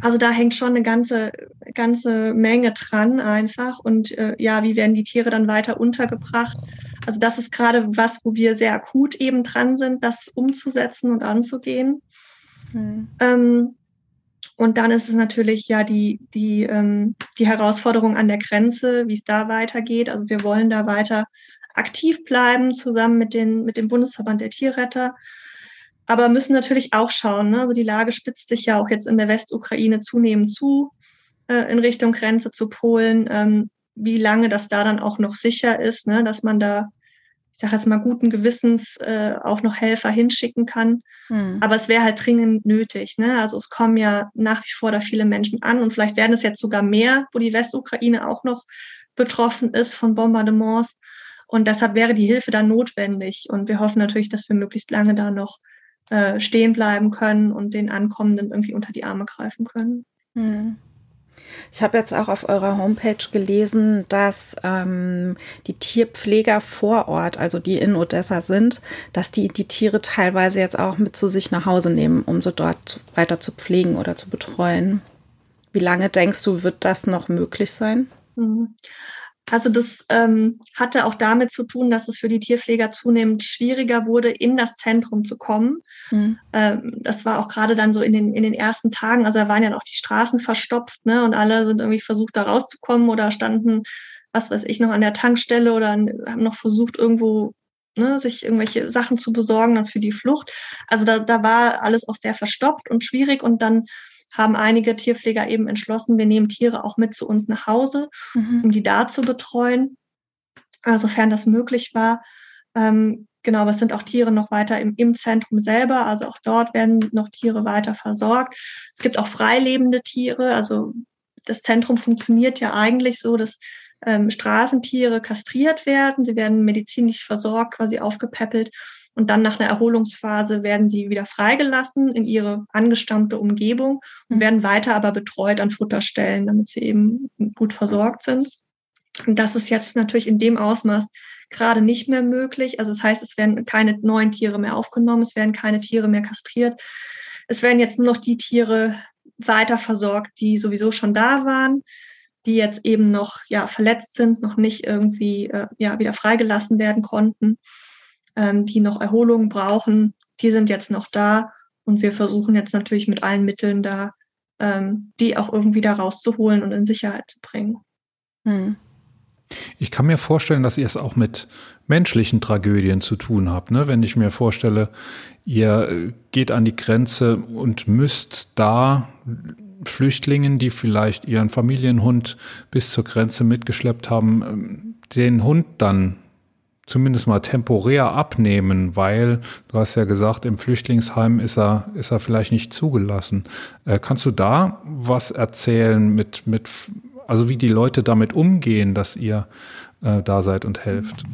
also da hängt schon eine ganze, ganze Menge dran einfach. Und äh, ja, wie werden die Tiere dann weiter untergebracht? Also das ist gerade was, wo wir sehr akut eben dran sind, das umzusetzen und anzugehen. Hm. Ähm, und dann ist es natürlich ja die, die, ähm, die Herausforderung an der Grenze, wie es da weitergeht. Also wir wollen da weiter aktiv bleiben, zusammen mit, den, mit dem Bundesverband der Tierretter. Aber müssen natürlich auch schauen. Ne? Also die Lage spitzt sich ja auch jetzt in der Westukraine zunehmend zu, äh, in Richtung Grenze zu Polen. Ähm, wie lange das da dann auch noch sicher ist, ne? dass man da ich sage jetzt mal, guten Gewissens äh, auch noch Helfer hinschicken kann. Hm. Aber es wäre halt dringend nötig. Ne? Also es kommen ja nach wie vor da viele Menschen an und vielleicht werden es jetzt sogar mehr, wo die Westukraine auch noch betroffen ist von Bombardements. Und deshalb wäre die Hilfe da notwendig. Und wir hoffen natürlich, dass wir möglichst lange da noch äh, stehen bleiben können und den Ankommenden irgendwie unter die Arme greifen können. Hm. Ich habe jetzt auch auf eurer Homepage gelesen, dass ähm, die Tierpfleger vor Ort, also die in Odessa sind, dass die die Tiere teilweise jetzt auch mit zu sich nach Hause nehmen, um sie dort weiter zu pflegen oder zu betreuen. Wie lange denkst du, wird das noch möglich sein? Mhm. Also das ähm, hatte auch damit zu tun, dass es für die Tierpfleger zunehmend schwieriger wurde, in das Zentrum zu kommen. Mhm. Ähm, das war auch gerade dann so in den, in den ersten Tagen, also da waren ja noch die Straßen verstopft, ne? Und alle sind irgendwie versucht, da rauszukommen oder standen, was weiß ich, noch an der Tankstelle oder haben noch versucht, irgendwo ne, sich irgendwelche Sachen zu besorgen dann für die Flucht. Also da, da war alles auch sehr verstopft und schwierig und dann haben einige Tierpfleger eben entschlossen, wir nehmen Tiere auch mit zu uns nach Hause, mhm. um die da zu betreuen, sofern das möglich war. Ähm, genau, aber es sind auch Tiere noch weiter im, im Zentrum selber, also auch dort werden noch Tiere weiter versorgt. Es gibt auch freilebende Tiere, also das Zentrum funktioniert ja eigentlich so, dass ähm, Straßentiere kastriert werden, sie werden medizinisch versorgt, quasi aufgepäppelt und dann nach einer Erholungsphase werden sie wieder freigelassen in ihre angestammte Umgebung und mhm. werden weiter aber betreut an Futterstellen, damit sie eben gut versorgt sind. Und das ist jetzt natürlich in dem Ausmaß gerade nicht mehr möglich. Also das heißt, es werden keine neuen Tiere mehr aufgenommen, es werden keine Tiere mehr kastriert. Es werden jetzt nur noch die Tiere weiter versorgt, die sowieso schon da waren, die jetzt eben noch ja verletzt sind, noch nicht irgendwie äh, ja wieder freigelassen werden konnten ähm, die noch Erholung brauchen, die sind jetzt noch da. Und wir versuchen jetzt natürlich mit allen Mitteln da, ähm, die auch irgendwie da rauszuholen und in Sicherheit zu bringen. Hm. Ich kann mir vorstellen, dass ihr es auch mit menschlichen Tragödien zu tun habt. Ne? Wenn ich mir vorstelle, ihr äh, geht an die Grenze und müsst da Flüchtlingen, die vielleicht ihren Familienhund bis zur Grenze mitgeschleppt haben, ähm, den Hund dann zumindest mal temporär abnehmen, weil du hast ja gesagt, im Flüchtlingsheim ist er, ist er vielleicht nicht zugelassen. Äh, kannst du da was erzählen mit, mit, also wie die Leute damit umgehen, dass ihr äh, da seid und helft?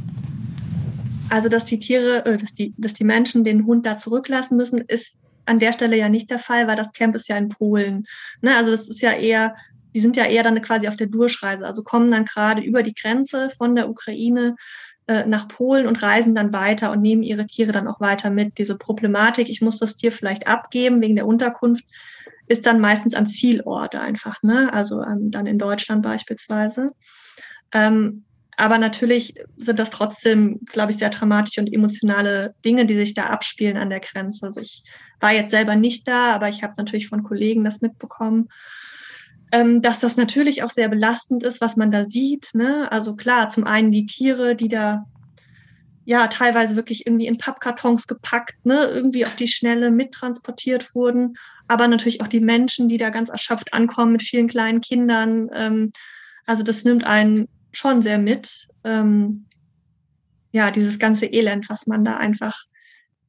Also, dass die Tiere, äh, dass die, dass die Menschen den Hund da zurücklassen müssen, ist an der Stelle ja nicht der Fall, weil das Camp ist ja in Polen. Ne? Also, das ist ja eher die sind ja eher dann quasi auf der Durchreise, also kommen dann gerade über die Grenze von der Ukraine äh, nach Polen und reisen dann weiter und nehmen ihre Tiere dann auch weiter mit. Diese Problematik, ich muss das Tier vielleicht abgeben wegen der Unterkunft, ist dann meistens am Zielort einfach, ne? also ähm, dann in Deutschland beispielsweise. Ähm, aber natürlich sind das trotzdem, glaube ich, sehr dramatische und emotionale Dinge, die sich da abspielen an der Grenze. Also ich war jetzt selber nicht da, aber ich habe natürlich von Kollegen das mitbekommen, ähm, dass das natürlich auch sehr belastend ist, was man da sieht. Ne? Also klar, zum einen die Tiere, die da ja teilweise wirklich irgendwie in Pappkartons gepackt, ne, irgendwie auf die Schnelle mittransportiert wurden, aber natürlich auch die Menschen, die da ganz erschöpft ankommen mit vielen kleinen Kindern. Ähm, also das nimmt einen schon sehr mit. Ähm, ja, dieses ganze Elend, was man da einfach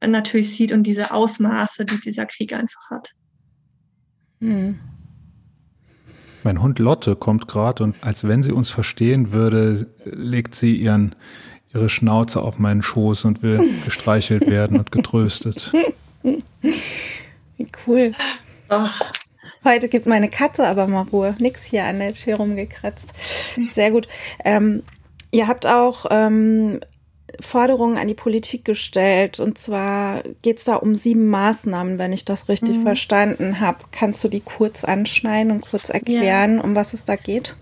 natürlich sieht und diese Ausmaße, die dieser Krieg einfach hat. Hm. Mein Hund Lotte kommt gerade und als wenn sie uns verstehen würde, legt sie ihren ihre Schnauze auf meinen Schoß und will *laughs* gestreichelt werden und getröstet. Wie cool. Oh. Heute gibt meine Katze aber mal Ruhe. Nix hier an der Tür rumgekratzt. Sehr gut. Ähm, ihr habt auch ähm, Forderungen an die Politik gestellt. Und zwar geht es da um sieben Maßnahmen, wenn ich das richtig mhm. verstanden habe. Kannst du die kurz anschneiden und kurz erklären, ja. um was es da geht?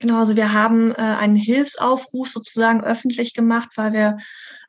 Genau, also wir haben äh, einen Hilfsaufruf sozusagen öffentlich gemacht, weil wir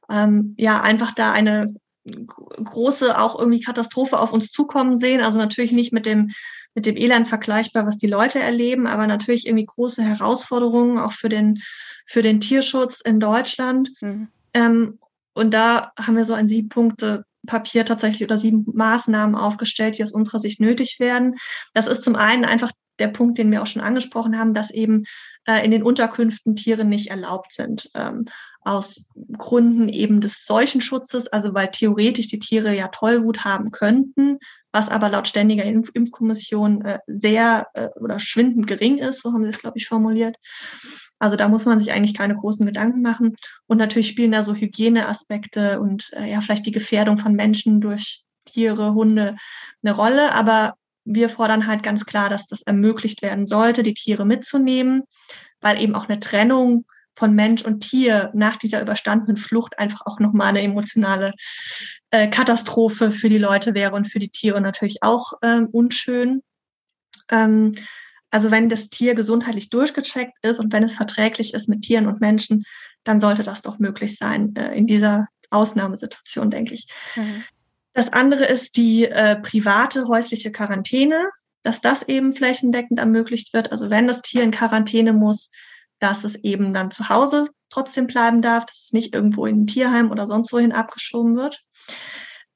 ähm, ja einfach da eine große auch irgendwie Katastrophe auf uns zukommen sehen. Also natürlich nicht mit dem mit dem Elend vergleichbar, was die Leute erleben, aber natürlich irgendwie große Herausforderungen auch für den für den Tierschutz in Deutschland. Mhm. Ähm, und da haben wir so ein sieben Punkte Papier tatsächlich oder sieben Maßnahmen aufgestellt, die aus unserer Sicht nötig werden. Das ist zum einen einfach der Punkt, den wir auch schon angesprochen haben, dass eben äh, in den Unterkünften Tiere nicht erlaubt sind. Ähm, aus Gründen eben des Seuchenschutzes, also weil theoretisch die Tiere ja Tollwut haben könnten, was aber laut ständiger Impf Impfkommission äh, sehr äh, oder schwindend gering ist, so haben sie es, glaube ich, formuliert. Also da muss man sich eigentlich keine großen Gedanken machen. Und natürlich spielen da so Hygieneaspekte und äh, ja, vielleicht die Gefährdung von Menschen durch Tiere, Hunde eine Rolle. Aber wir fordern halt ganz klar, dass das ermöglicht werden sollte, die Tiere mitzunehmen, weil eben auch eine Trennung von Mensch und Tier nach dieser überstandenen Flucht einfach auch nochmal eine emotionale äh, Katastrophe für die Leute wäre und für die Tiere natürlich auch ähm, unschön. Ähm, also wenn das Tier gesundheitlich durchgecheckt ist und wenn es verträglich ist mit Tieren und Menschen, dann sollte das doch möglich sein äh, in dieser Ausnahmesituation, denke ich. Mhm. Das andere ist die äh, private häusliche Quarantäne, dass das eben flächendeckend ermöglicht wird. Also wenn das Tier in Quarantäne muss, dass es eben dann zu Hause trotzdem bleiben darf, dass es nicht irgendwo in ein Tierheim oder sonst wohin abgeschoben wird.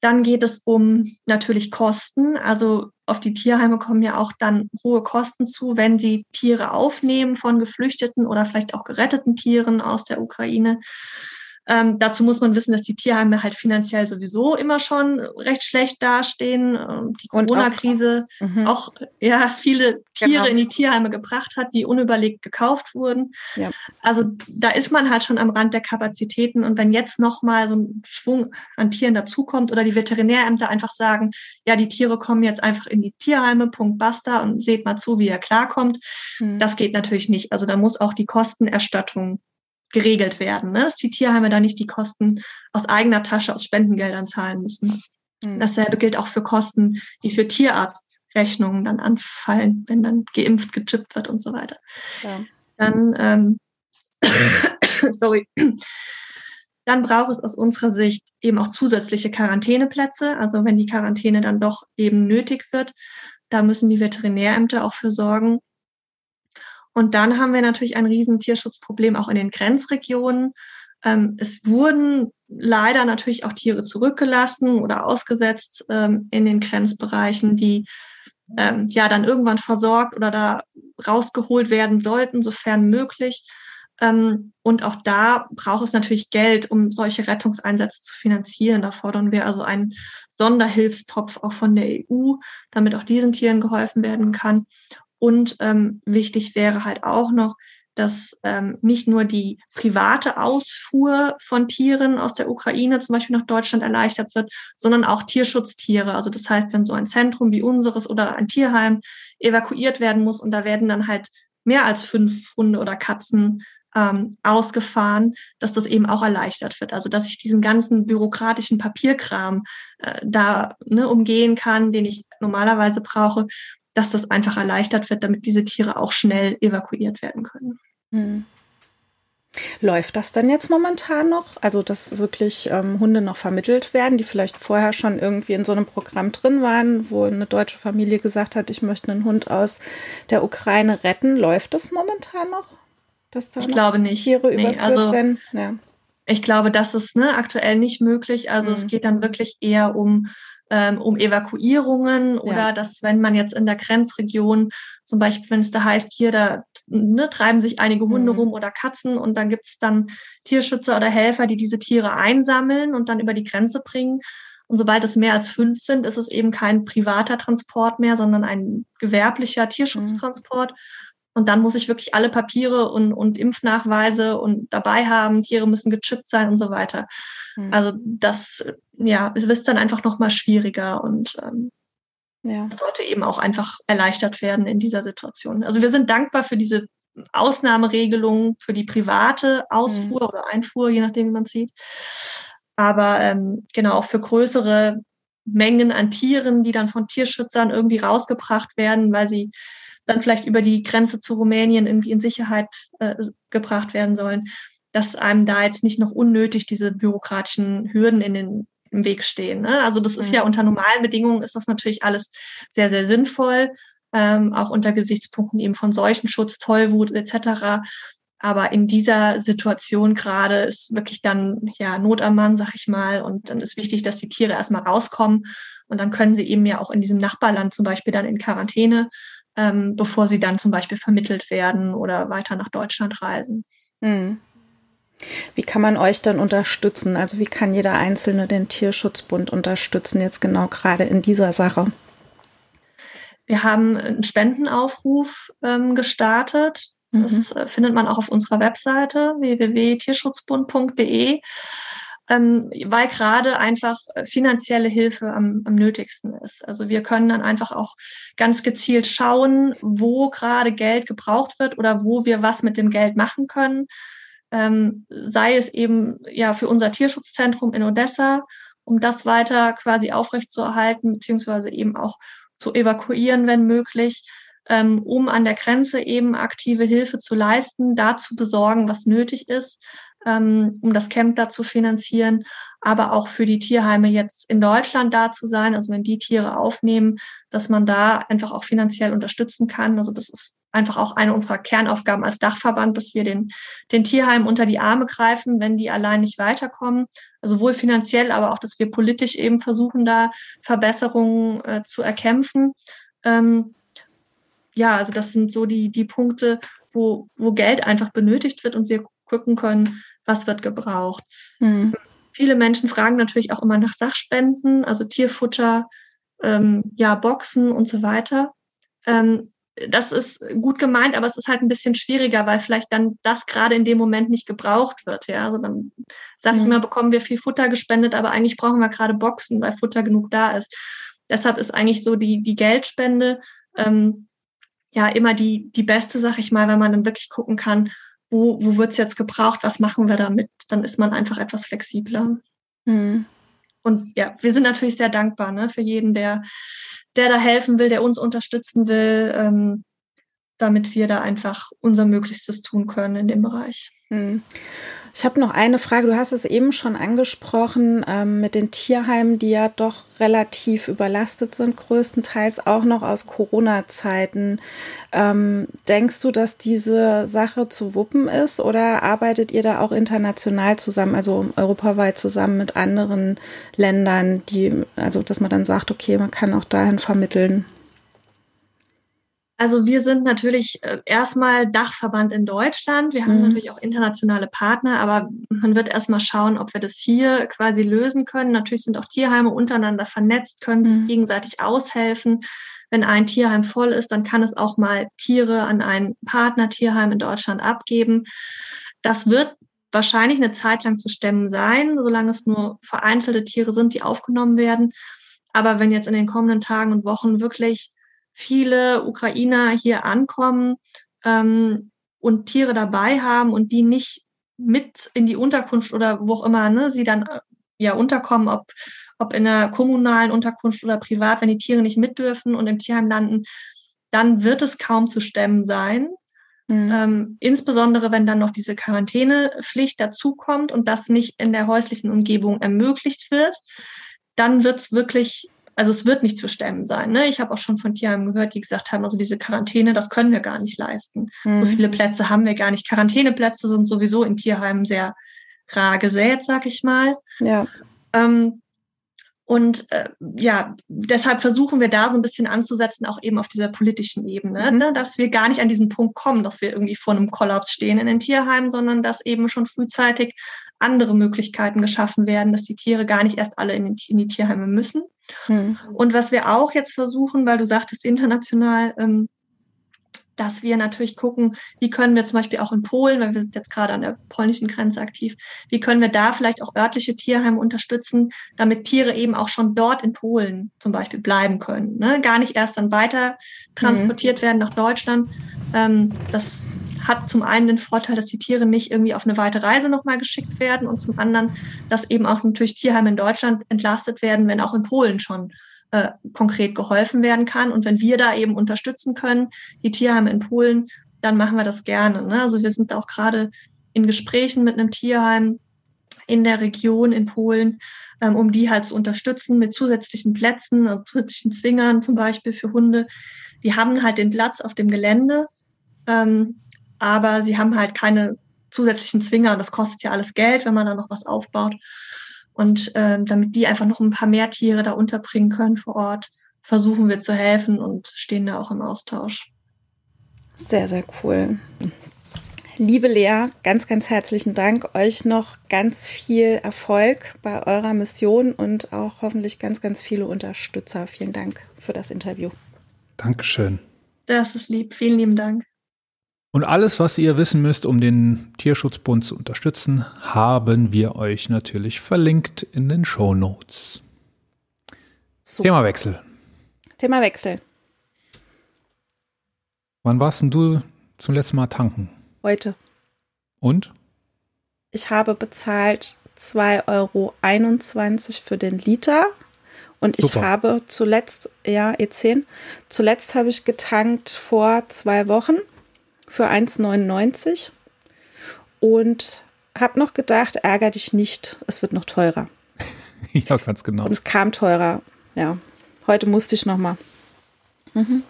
Dann geht es um natürlich Kosten. Also auf die Tierheime kommen ja auch dann hohe Kosten zu, wenn sie Tiere aufnehmen von geflüchteten oder vielleicht auch geretteten Tieren aus der Ukraine. Ähm, dazu muss man wissen, dass die Tierheime halt finanziell sowieso immer schon recht schlecht dastehen. Ähm, die Corona-Krise auch, mhm. auch, ja viele Tiere genau. in die Tierheime gebracht hat, die unüberlegt gekauft wurden. Ja. Also da ist man halt schon am Rand der Kapazitäten. Und wenn jetzt nochmal so ein Schwung an Tieren dazukommt oder die Veterinärämter einfach sagen, ja, die Tiere kommen jetzt einfach in die Tierheime, Punkt basta und seht mal zu, wie er klarkommt, mhm. das geht natürlich nicht. Also da muss auch die Kostenerstattung geregelt werden, ne? dass die Tierheime da nicht die Kosten aus eigener Tasche, aus Spendengeldern zahlen müssen. Mhm. Dasselbe gilt auch für Kosten, die für Tierarztrechnungen dann anfallen, wenn dann geimpft, gechippt wird und so weiter. Ja. Dann, ähm, *coughs* sorry, dann braucht es aus unserer Sicht eben auch zusätzliche Quarantäneplätze. Also wenn die Quarantäne dann doch eben nötig wird, da müssen die Veterinärämter auch für sorgen, und dann haben wir natürlich ein riesen Tierschutzproblem auch in den Grenzregionen. Ähm, es wurden leider natürlich auch Tiere zurückgelassen oder ausgesetzt ähm, in den Grenzbereichen, die ähm, ja dann irgendwann versorgt oder da rausgeholt werden sollten, sofern möglich. Und auch da braucht es natürlich Geld, um solche Rettungseinsätze zu finanzieren. Da fordern wir also einen Sonderhilfstopf auch von der EU, damit auch diesen Tieren geholfen werden kann. Und ähm, wichtig wäre halt auch noch, dass ähm, nicht nur die private Ausfuhr von Tieren aus der Ukraine zum Beispiel nach Deutschland erleichtert wird, sondern auch Tierschutztiere. Also das heißt, wenn so ein Zentrum wie unseres oder ein Tierheim evakuiert werden muss und da werden dann halt mehr als fünf Hunde oder Katzen ähm, ausgefahren, dass das eben auch erleichtert wird. Also dass ich diesen ganzen bürokratischen Papierkram äh, da ne, umgehen kann, den ich normalerweise brauche dass das einfach erleichtert wird, damit diese Tiere auch schnell evakuiert werden können. Hm. Läuft das denn jetzt momentan noch? Also, dass wirklich ähm, Hunde noch vermittelt werden, die vielleicht vorher schon irgendwie in so einem Programm drin waren, wo eine deutsche Familie gesagt hat, ich möchte einen Hund aus der Ukraine retten. Läuft das momentan noch? Dass da ich glaube nicht. Tiere nee, überführt also, werden? Ja. Ich glaube, das ist ne, aktuell nicht möglich. Also mhm. es geht dann wirklich eher um ähm, um Evakuierungen oder ja. dass, wenn man jetzt in der Grenzregion, zum Beispiel, wenn es da heißt, hier, da ne, treiben sich einige Hunde mhm. rum oder Katzen und dann gibt es dann Tierschützer oder Helfer, die diese Tiere einsammeln und dann über die Grenze bringen. Und sobald es mehr als fünf sind, ist es eben kein privater Transport mehr, sondern ein gewerblicher mhm. Tierschutztransport. Mhm. Und dann muss ich wirklich alle Papiere und, und Impfnachweise und dabei haben. Tiere müssen gechippt sein und so weiter. Mhm. Also das, ja, es wird dann einfach noch mal schwieriger und ähm, ja. das sollte eben auch einfach erleichtert werden in dieser Situation. Also wir sind dankbar für diese Ausnahmeregelung für die private Ausfuhr mhm. oder Einfuhr, je nachdem, wie man sieht. Aber ähm, genau auch für größere Mengen an Tieren, die dann von Tierschützern irgendwie rausgebracht werden, weil sie dann vielleicht über die Grenze zu Rumänien irgendwie in Sicherheit äh, gebracht werden sollen, dass einem da jetzt nicht noch unnötig diese bürokratischen Hürden in den im Weg stehen. Ne? Also das ist ja mhm. unter normalen Bedingungen ist das natürlich alles sehr, sehr sinnvoll, ähm, auch unter Gesichtspunkten eben von Seuchenschutz, Tollwut etc. Aber in dieser Situation gerade ist wirklich dann ja Not am Mann, sag ich mal. Und dann ist wichtig, dass die Tiere erstmal rauskommen. Und dann können sie eben ja auch in diesem Nachbarland zum Beispiel dann in Quarantäne ähm, bevor sie dann zum Beispiel vermittelt werden oder weiter nach Deutschland reisen. Mhm. Wie kann man euch dann unterstützen? Also wie kann jeder Einzelne den Tierschutzbund unterstützen, jetzt genau gerade in dieser Sache? Wir haben einen Spendenaufruf ähm, gestartet. Mhm. Das äh, findet man auch auf unserer Webseite www.tierschutzbund.de ähm, weil gerade einfach äh, finanzielle Hilfe am, am nötigsten ist. Also wir können dann einfach auch ganz gezielt schauen, wo gerade Geld gebraucht wird oder wo wir was mit dem Geld machen können. Ähm, sei es eben ja für unser Tierschutzzentrum in Odessa, um das weiter quasi aufrechtzuerhalten, beziehungsweise eben auch zu evakuieren, wenn möglich, ähm, um an der Grenze eben aktive Hilfe zu leisten, da zu besorgen, was nötig ist ähm, um das Camp da zu finanzieren, aber auch für die Tierheime jetzt in Deutschland da zu sein, also wenn die Tiere aufnehmen, dass man da einfach auch finanziell unterstützen kann. Also das ist einfach auch eine unserer Kernaufgaben als Dachverband, dass wir den, den Tierheimen unter die Arme greifen, wenn die allein nicht weiterkommen. Also sowohl finanziell, aber auch, dass wir politisch eben versuchen, da Verbesserungen äh, zu erkämpfen. Ähm, ja, also das sind so die, die Punkte, wo, wo Geld einfach benötigt wird und wir gucken können, was wird gebraucht. Mhm. Viele Menschen fragen natürlich auch immer nach Sachspenden, also Tierfutter, ähm, ja, Boxen und so weiter. Ähm, das ist gut gemeint, aber es ist halt ein bisschen schwieriger, weil vielleicht dann das gerade in dem Moment nicht gebraucht wird. Ja, also dann sage ich immer, bekommen wir viel Futter gespendet, aber eigentlich brauchen wir gerade Boxen, weil Futter genug da ist. Deshalb ist eigentlich so die, die Geldspende ähm, ja immer die, die beste, sag ich mal, wenn man dann wirklich gucken kann, wo, wo wird es jetzt gebraucht, was machen wir damit, dann ist man einfach etwas flexibler. Mhm. Und ja, wir sind natürlich sehr dankbar ne, für jeden, der, der da helfen will, der uns unterstützen will, ähm, damit wir da einfach unser Möglichstes tun können in dem Bereich. Mhm. Ich habe noch eine Frage. Du hast es eben schon angesprochen ähm, mit den Tierheimen, die ja doch relativ überlastet sind, größtenteils auch noch aus Corona-Zeiten. Ähm, denkst du, dass diese Sache zu wuppen ist oder arbeitet ihr da auch international zusammen, also europaweit zusammen mit anderen Ländern, die, also dass man dann sagt, okay, man kann auch dahin vermitteln? Also wir sind natürlich äh, erstmal Dachverband in Deutschland. Wir haben mhm. natürlich auch internationale Partner, aber man wird erstmal schauen, ob wir das hier quasi lösen können. Natürlich sind auch Tierheime untereinander vernetzt, können sich mhm. gegenseitig aushelfen. Wenn ein Tierheim voll ist, dann kann es auch mal Tiere an ein Partnertierheim in Deutschland abgeben. Das wird wahrscheinlich eine Zeit lang zu stemmen sein, solange es nur vereinzelte Tiere sind, die aufgenommen werden. Aber wenn jetzt in den kommenden Tagen und Wochen wirklich viele Ukrainer hier ankommen ähm, und Tiere dabei haben und die nicht mit in die Unterkunft oder wo auch immer ne, sie dann äh, ja unterkommen, ob, ob in einer kommunalen Unterkunft oder privat, wenn die Tiere nicht mit dürfen und im Tierheim landen, dann wird es kaum zu stemmen sein. Mhm. Ähm, insbesondere wenn dann noch diese Quarantänepflicht dazukommt und das nicht in der häuslichen Umgebung ermöglicht wird, dann wird es wirklich, also es wird nicht zu stemmen sein. Ne? Ich habe auch schon von Tierheimen gehört, die gesagt haben, also diese Quarantäne, das können wir gar nicht leisten. Mhm. So viele Plätze haben wir gar nicht. Quarantäneplätze sind sowieso in Tierheimen sehr rar gesät, sag ich mal. Ja. Ähm, und äh, ja, deshalb versuchen wir da so ein bisschen anzusetzen, auch eben auf dieser politischen Ebene, mhm. ne, dass wir gar nicht an diesen Punkt kommen, dass wir irgendwie vor einem Kollaps stehen in den Tierheimen, sondern dass eben schon frühzeitig andere Möglichkeiten geschaffen werden, dass die Tiere gar nicht erst alle in, den, in die Tierheime müssen. Mhm. Und was wir auch jetzt versuchen, weil du sagtest international, ähm, dass wir natürlich gucken, wie können wir zum Beispiel auch in Polen, weil wir sind jetzt gerade an der polnischen Grenze aktiv, wie können wir da vielleicht auch örtliche Tierheime unterstützen, damit Tiere eben auch schon dort in Polen zum Beispiel bleiben können. Ne? Gar nicht erst dann weiter transportiert mhm. werden nach Deutschland. Ähm, das hat zum einen den Vorteil, dass die Tiere nicht irgendwie auf eine weite Reise nochmal geschickt werden und zum anderen, dass eben auch natürlich Tierheime in Deutschland entlastet werden, wenn auch in Polen schon äh, konkret geholfen werden kann. Und wenn wir da eben unterstützen können, die Tierheime in Polen, dann machen wir das gerne. Ne? Also wir sind auch gerade in Gesprächen mit einem Tierheim in der Region in Polen, ähm, um die halt zu unterstützen mit zusätzlichen Plätzen, also zusätzlichen Zwingern zum Beispiel für Hunde. Die haben halt den Platz auf dem Gelände, ähm, aber sie haben halt keine zusätzlichen Zwinger. Das kostet ja alles Geld, wenn man da noch was aufbaut. Und ähm, damit die einfach noch ein paar mehr Tiere da unterbringen können vor Ort, versuchen wir zu helfen und stehen da auch im Austausch. Sehr, sehr cool. Liebe Lea, ganz, ganz herzlichen Dank. Euch noch ganz viel Erfolg bei eurer Mission und auch hoffentlich ganz, ganz viele Unterstützer. Vielen Dank für das Interview. Dankeschön. Das ist lieb. Vielen lieben Dank. Und alles, was ihr wissen müsst, um den Tierschutzbund zu unterstützen, haben wir euch natürlich verlinkt in den Show Notes. So. Themawechsel. Themawechsel. Wann warst denn du zum letzten Mal tanken? Heute. Und? Ich habe bezahlt 2,21 Euro für den Liter. Und ich Super. habe zuletzt, ja, E10, zuletzt habe ich getankt vor zwei Wochen für 1,99 und habe noch gedacht, ärger dich nicht, es wird noch teurer. *laughs* ja, ganz genau. Und es kam teurer, ja. Heute musste ich noch mal. Mhm.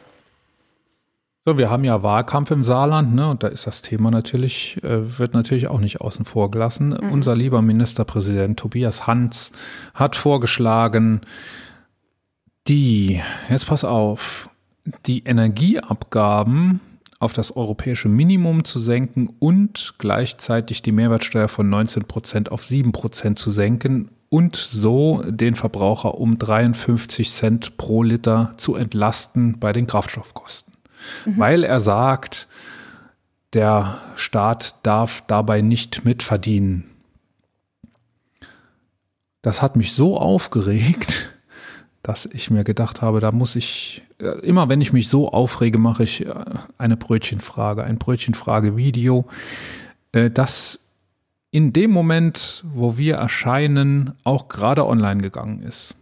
So, wir haben ja Wahlkampf im Saarland, ne? Und da ist das Thema natürlich, äh, wird natürlich auch nicht außen vor gelassen. Mhm. Unser lieber Ministerpräsident Tobias Hans hat vorgeschlagen, die, jetzt pass auf, die Energieabgaben auf das europäische Minimum zu senken und gleichzeitig die Mehrwertsteuer von 19 Prozent auf 7 Prozent zu senken und so den Verbraucher um 53 Cent pro Liter zu entlasten bei den Kraftstoffkosten. Mhm. Weil er sagt, der Staat darf dabei nicht mitverdienen. Das hat mich so aufgeregt, dass ich mir gedacht habe, da muss ich, äh, immer wenn ich mich so aufrege, mache ich äh, eine Brötchenfrage, ein Brötchenfrage-Video, äh, das in dem Moment, wo wir erscheinen, auch gerade online gegangen ist.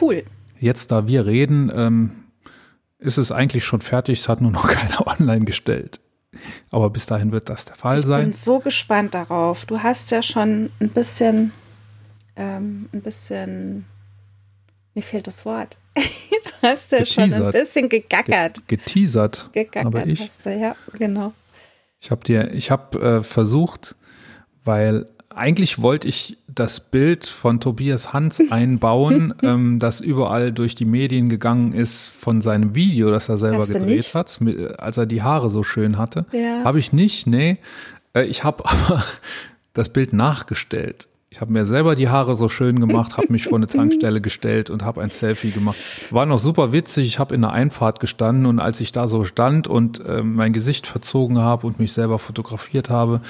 Cool. Jetzt, da wir reden, ähm, ist es eigentlich schon fertig, es hat nur noch *laughs* keiner online gestellt. Aber bis dahin wird das der Fall ich sein. Ich bin so gespannt darauf. Du hast ja schon ein bisschen, ähm, ein bisschen mir fehlt das Wort. *laughs* du hast ja Geteasert. schon ein bisschen gegackert. Ge geteasert. Gegackert aber ich, hast du, ja, genau. Ich habe dir, ich habe äh, versucht, weil eigentlich wollte ich das Bild von Tobias Hans *laughs* einbauen, ähm, *laughs* das überall durch die Medien gegangen ist von seinem Video, das er selber Hast gedreht hat, mit, als er die Haare so schön hatte. Ja. Habe ich nicht, nee. Äh, ich habe aber das Bild nachgestellt. Ich habe mir selber die Haare so schön gemacht, habe mich vor eine *laughs* Tankstelle gestellt und habe ein Selfie gemacht. War noch super witzig. Ich habe in der Einfahrt gestanden und als ich da so stand und äh, mein Gesicht verzogen habe und mich selber fotografiert habe,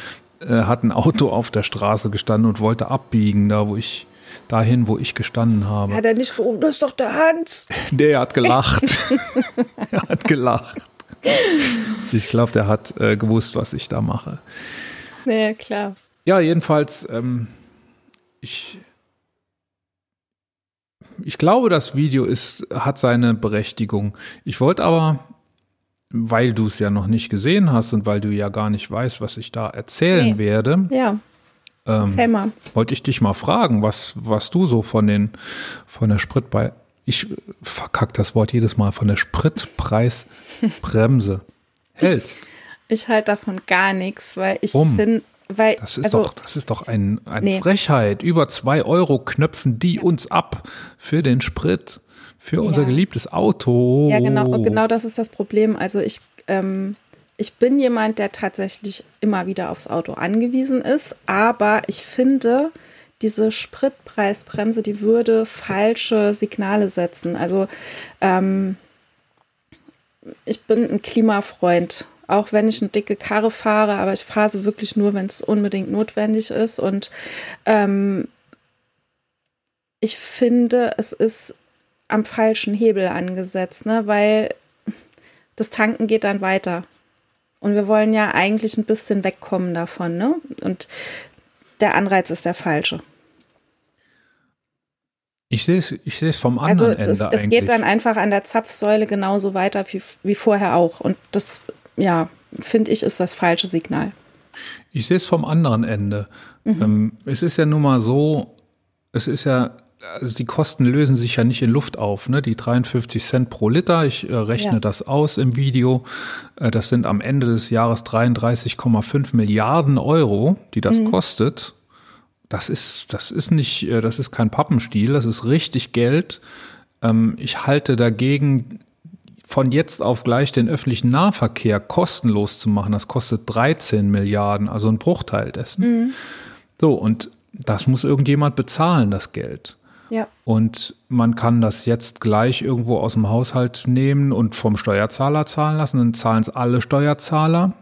äh, hat ein Auto auf der Straße gestanden und wollte abbiegen, da wo ich dahin, wo ich gestanden habe. Hat er nicht gerufen, das ist doch der Hans. *laughs* Der hat gelacht. *laughs* er hat gelacht. Ich glaube, der hat äh, gewusst, was ich da mache. Ja, klar. Ja, jedenfalls ähm, ich, ich glaube, das Video ist, hat seine Berechtigung. Ich wollte aber weil du es ja noch nicht gesehen hast und weil du ja gar nicht weißt, was ich da erzählen Nee. werde, Ja, ähm, mal. wollte ich dich mal fragen, was, was du so von den, von der Spritpreis, ich verkack das Wort jedes Mal, von der Spritpreisbremse *laughs* hältst. Ich halte davon gar nichts, weil ich Warum? finde, weil Das ist also, doch, das ist doch ein, eine Nee. Frechheit. Über zwei Euro knöpfen die uns ab für den Sprit, für unser geliebtes Auto. Ja, genau, und genau das ist das Problem. Also ich, ähm, ich bin jemand, der tatsächlich immer wieder aufs Auto angewiesen ist, aber ich finde, diese Spritpreisbremse, die würde falsche Signale setzen. Also ähm, ich bin ein Klimafreund, auch wenn ich eine dicke Karre fahre, aber ich fahre sie wirklich nur, wenn es unbedingt notwendig ist. Und ähm, ich finde, es ist am falschen Hebel angesetzt, ne? weil das Tanken geht dann weiter. Und wir wollen ja eigentlich ein bisschen wegkommen davon, ne? Und der Anreiz ist der falsche. Ich sehe es ich vom Also anderen das, Ende es eigentlich. geht dann einfach an der Zapfsäule genauso weiter wie, wie vorher auch. Und das, ja, finde ich, ist das falsche Signal. Ich sehe es vom anderen Ende. Mhm. Ähm, es ist ja nun mal so, es ist ja, also die Kosten lösen sich ja nicht in Luft auf, ne? Die 53 Cent pro Liter, ich äh, rechne Ja. das aus im Video. Äh, das sind am Ende des Jahres 33,5 Milliarden Euro, die das Mhm. kostet. Das ist, das ist nicht, äh, das ist kein Pappenstiel, das ist richtig Geld. Ähm, ich halte dagegen, von jetzt auf gleich den öffentlichen Nahverkehr kostenlos zu machen. Das kostet 13 Milliarden, also ein Bruchteil dessen. So, und das muss irgendjemand bezahlen, das Geld. Ja. Und man kann das jetzt gleich irgendwo aus dem Haushalt nehmen und vom Steuerzahler zahlen lassen. Dann zahlen es alle Steuerzahler,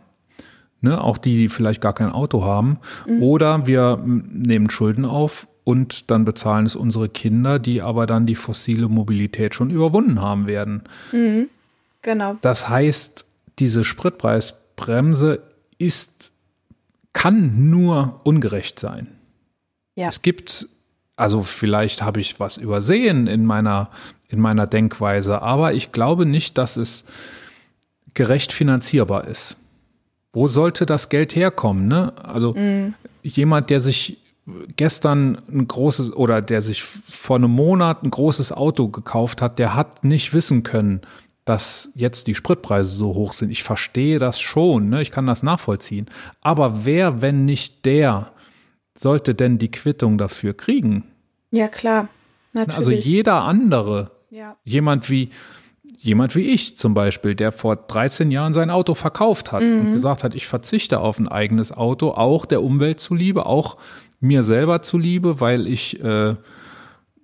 ne, auch die, die vielleicht gar kein Auto haben. Oder wir nehmen Schulden auf und dann bezahlen es unsere Kinder, die aber dann die fossile Mobilität schon überwunden haben werden. Genau. Das heißt, diese Spritpreisbremse ist, kann nur ungerecht sein. Ja. Es gibt, also vielleicht habe ich was übersehen in meiner, in meiner Denkweise, aber ich glaube nicht, dass es gerecht finanzierbar ist. Wo sollte das Geld herkommen? Ne? Also jemand, der sich gestern ein großes oder der sich vor einem Monat ein großes Auto gekauft hat, der hat nicht wissen können, dass jetzt die Spritpreise so hoch sind. Ich verstehe das schon, ne? ich kann das nachvollziehen. Aber wer, wenn nicht der, sollte denn die Quittung dafür kriegen? Ja, klar. Natürlich. Also jeder andere, ja. jemand wie jemand wie ich zum Beispiel, der vor 13 Jahren sein Auto verkauft hat und gesagt hat, ich verzichte auf ein eigenes Auto, auch der Umwelt zuliebe, auch mir selber zuliebe, weil ich, äh,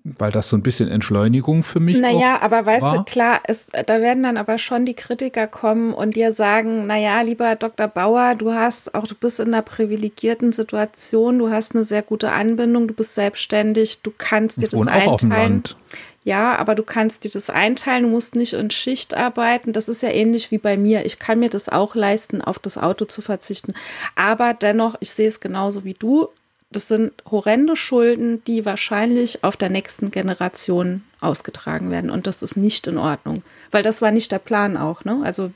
weil das so ein bisschen Entschleunigung für mich Naja, aber weißt du, war. klar, es, da werden dann aber schon die Kritiker kommen und dir sagen, naja, lieber Dr. Bauer, du hast auch, du bist in einer privilegierten Situation, du hast eine sehr gute Anbindung, du bist selbstständig, du kannst dir Ich das wohne auch auf dem einteilen. Land. Ja, aber du kannst dir das einteilen, du musst nicht in Schicht arbeiten. Das ist ja ähnlich wie bei mir. Ich kann mir das auch leisten, auf das Auto zu verzichten. Aber dennoch, ich sehe es genauso wie du. Das sind horrende Schulden, die wahrscheinlich auf der nächsten Generation ausgetragen werden. Und das ist nicht in Ordnung. Weil das war nicht der Plan auch, ne? Also,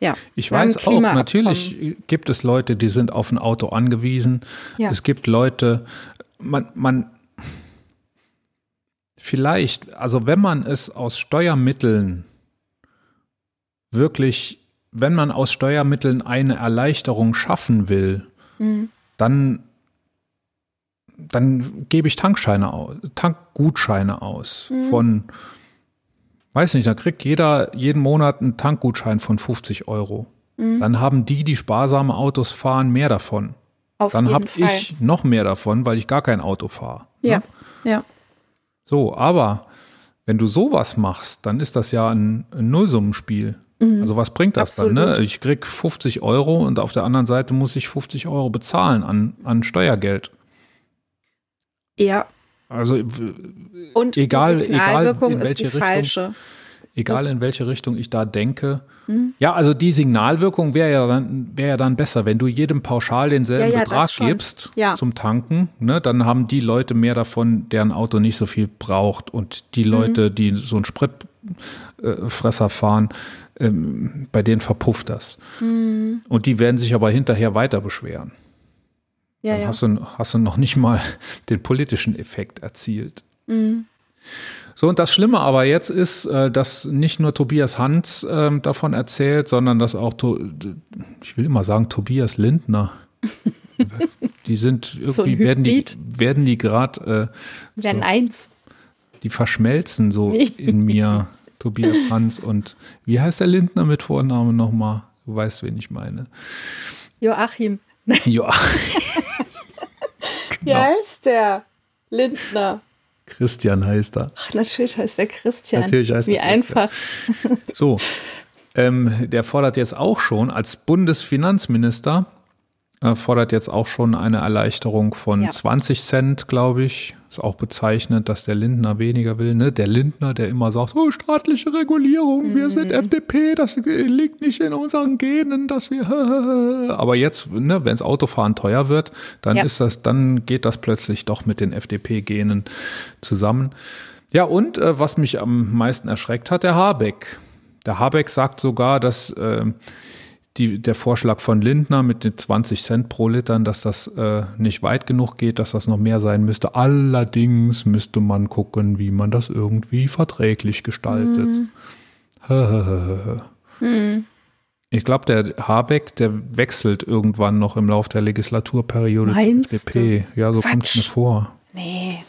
ja. Ich weiß auch, natürlich gibt es Leute, die sind auf ein Auto angewiesen. Ja. Es gibt Leute, man, man, vielleicht, also wenn man es aus Steuermitteln wirklich, wenn man aus Steuermitteln eine Erleichterung schaffen will, Mhm. dann, dann gebe ich Tankscheine aus, Tankgutscheine aus Mhm. von, weiß nicht, da kriegt jeder jeden Monat einen Tankgutschein von 50 Euro. Mhm. Dann haben die, die sparsame Autos fahren, mehr davon. Auf Dann habe ich noch mehr davon, weil ich gar kein Auto fahre. Ja, Ne? ja. So, aber wenn du sowas machst, dann ist das ja ein, ein Nullsummenspiel. Also was bringt das dann? Ne? Mhm. Absolut. Ich krieg 50 Euro und auf der anderen Seite muss ich 50 Euro bezahlen an, an Steuergeld. Ja. Also Und Egal- die egal in ist welche die Richtung. falsche. egal Das- Mhm. in welche Richtung ich da denke. Ja, also die Signalwirkung wäre ja dann wäre ja dann besser, wenn du jedem pauschal denselben Ja, ja, Betrag gibst zum Tanken, ne, dann haben die Leute mehr davon, deren Auto nicht so viel braucht und Mhm. die Leute, die so einen Spritfresser fahren, ähm, bei denen verpufft das. Hm. Und die werden sich aber hinterher weiter beschweren. Ja, Dann ja. hast, du, hast du noch nicht mal *laughs* den politischen Effekt erzielt. Mhm. So, und das Schlimme aber jetzt ist, äh, dass nicht nur Tobias Hans ähm, davon erzählt, sondern dass auch, ich will immer sagen, Tobias Lindner. *laughs* die sind irgendwie, So werden die, werden die gerade, äh, Werden eins. die verschmelzen so in mir, *laughs* Tobias Hans und wie heißt der Lindner mit Vornamen nochmal? Du weißt, wen ich meine. Joachim. Ja. Wie genau. heißt der? Lindner. Christian heißt er. Ach, natürlich heißt der Christian. Natürlich heißt Wie er einfach. So, ähm, der fordert jetzt auch schon als Bundesfinanzminister, äh, fordert jetzt auch schon eine Erleichterung von Ja. 20 Cent, glaube ich. Ist auch bezeichnet, dass der Lindner weniger will. Ne? Der Lindner, der immer sagt, oh, staatliche Regulierung, wir sind FDP, das liegt nicht in unseren Genen, dass wir. *laughs* Aber jetzt, ne, wenn das Autofahren teuer wird, dann Ja. ist das, dann geht das plötzlich doch mit den FDP-Genen zusammen. Ja, und äh, was mich am meisten erschreckt hat, der Habeck. Der Habeck sagt sogar, dass äh, die, der Vorschlag von Lindner mit den 20 Cent pro Litern, dass das äh, nicht weit genug geht, dass das noch mehr sein müsste. Allerdings müsste man gucken, wie man das irgendwie verträglich gestaltet. Ich glaube, der Habeck, der wechselt irgendwann noch im Laufe der Legislaturperiode Meinst zur FDP. Ja, so kommt es mir vor. Nee.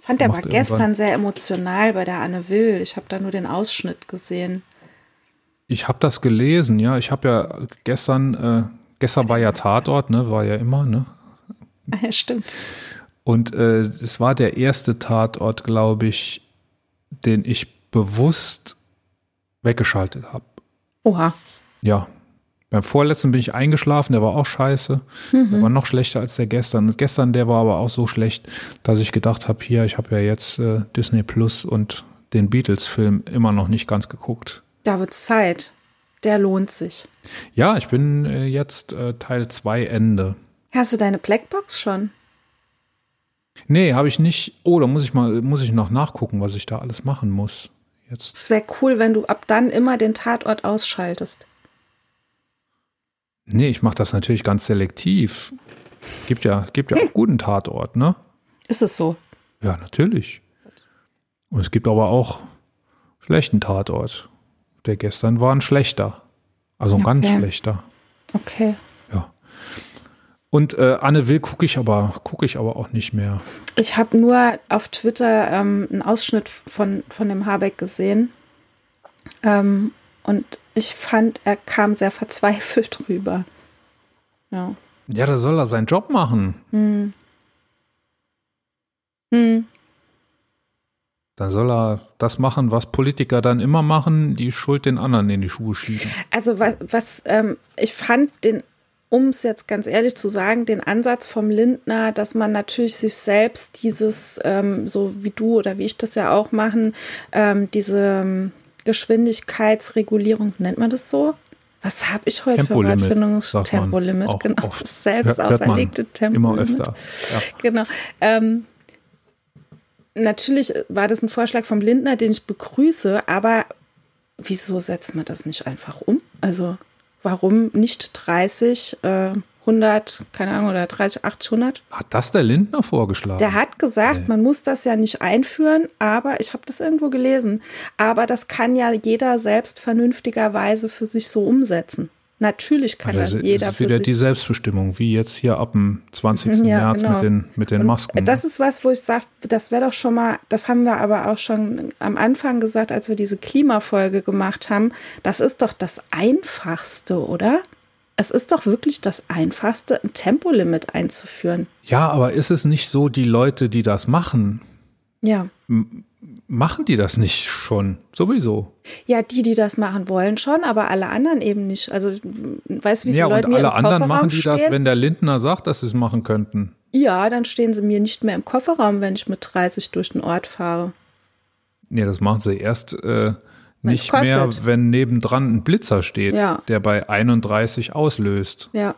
Fand der war gestern sehr emotional bei der Anne Will. Ich habe da nur den Ausschnitt gesehen. Ich habe das gelesen, ja. Ich habe ja gestern, äh, gestern war ja Tatort, ne, war ja immer, ne. Ja, stimmt. Und äh, es war der erste Tatort, glaube ich, den ich bewusst weggeschaltet habe. Oha. Ja. Beim vorletzten bin ich eingeschlafen, der war auch scheiße. Der war noch schlechter als der gestern. Und gestern, der war aber auch so schlecht, dass ich gedacht habe, hier, ich habe ja jetzt äh, Disney Plus und den Beatles-Film immer noch nicht ganz geguckt. Da wird's Zeit. Der lohnt sich. Ja, ich bin äh, jetzt äh, Teil 2 Ende. Hast du deine Blackbox schon? Nee, habe ich nicht. Oh, da muss ich mal, muss ich noch nachgucken, was ich da alles machen muss. Jetzt. Es wäre cool, wenn du ab dann immer den Tatort ausschaltest. Nee, ich mache das natürlich ganz selektiv. Gibt ja, gibt ja auch *laughs* guten Tatort, ne? Ist es so? Ja, natürlich. Und es gibt aber auch schlechten Tatort. Der gestern war ein schlechter. Also ein ganz Okay. schlechter. Okay. Ja. Und äh, Anne Will gucke ich aber, gucke ich aber auch nicht mehr. Ich habe nur auf Twitter ähm, einen Ausschnitt von, von dem Habeck gesehen. Ähm, und ich fand, er kam sehr verzweifelt *laughs* rüber. Ja. Ja, da soll er seinen Job machen. Hm. Hm. Dann soll er das machen, was Politiker dann immer machen, die Schuld den anderen in die Schuhe schieben. Also was, was ähm, ich fand den, um es jetzt ganz ehrlich zu sagen, den Ansatz vom Lindner, dass man natürlich sich selbst dieses, ähm, so wie du oder wie ich das ja auch machen, ähm, diese ähm, Geschwindigkeitsregulierung, nennt man das so? Was habe ich heute für Tempolimit, Wortfindungs sagt man Tempolimit, auch genau, oft. *laughs* selbst man auferlegte Immer Tempolimit. öfter. Ja. Genau. Ähm, natürlich war das ein Vorschlag vom Lindner, den ich begrüße, aber wieso setzt man das nicht einfach um? Also warum nicht 30, äh, 100, keine Ahnung, oder 30, 80, 100? Hat das der Lindner vorgeschlagen? Der hat gesagt, man muss das ja nicht einführen, aber ich habe das irgendwo gelesen. Aber das kann ja jeder selbst vernünftigerweise für sich so umsetzen. Natürlich kann Also das jeder ist für wieder die Selbstbestimmung, wie jetzt hier ab dem 20. Ja, März genau. mit den, mit den Masken. Das ist was, wo ich sage, das wäre doch schon mal, das haben wir aber auch schon am Anfang gesagt, als wir diese Klimafolge gemacht haben. Das ist doch das Einfachste, oder? Es ist doch wirklich das Einfachste, ein Tempolimit einzuführen. ja, aber ist es nicht so, die Leute, die das machen, Ja. Machen die das nicht schon? Sowieso. Ja, die, die das machen wollen, schon, aber alle anderen eben nicht. Also, weißt du, wie viele Ja, Leute und mir alle im anderen machen die das, stehen? wenn der Lindner sagt, dass sie es machen könnten. ja, dann stehen sie mir nicht mehr im Kofferraum, wenn ich mit 30 durch den Ort fahre. Nee, das machen sie erst äh, nicht mehr, wenn nebendran ein Blitzer steht, Ja. der bei 31 auslöst. Ja.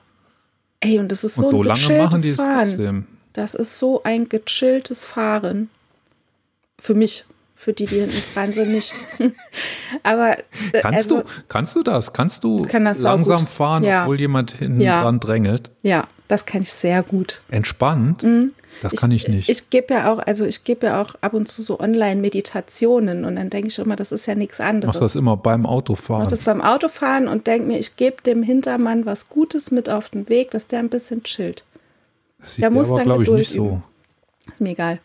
Ey, und das ist so Und so ein lange machen gechilltes die es Fahren. trotzdem. Das ist so ein gechilltes Fahren. Für mich. Für die, die hinten dran sind, nicht. *laughs* Aber äh, kannst also, du kannst du das? Kannst du kann das langsam fahren, ja. obwohl jemand hinten ja. dran drängelt? Ja, das kann ich sehr gut. Entspannt? Mhm. Das kann ich, nicht. Ich gebe ja auch, also ich gebe ja auch ab und zu so Online-Meditationen und dann denke ich immer, das ist ja nichts anderes. Machst das immer beim Autofahren? Mach das beim Autofahren und denke mir, ich gebe dem Hintermann was Gutes mit auf den Weg, dass der ein bisschen chillt. Das sieht der, der muss aber, glaube ich, nicht so. Ist mir egal.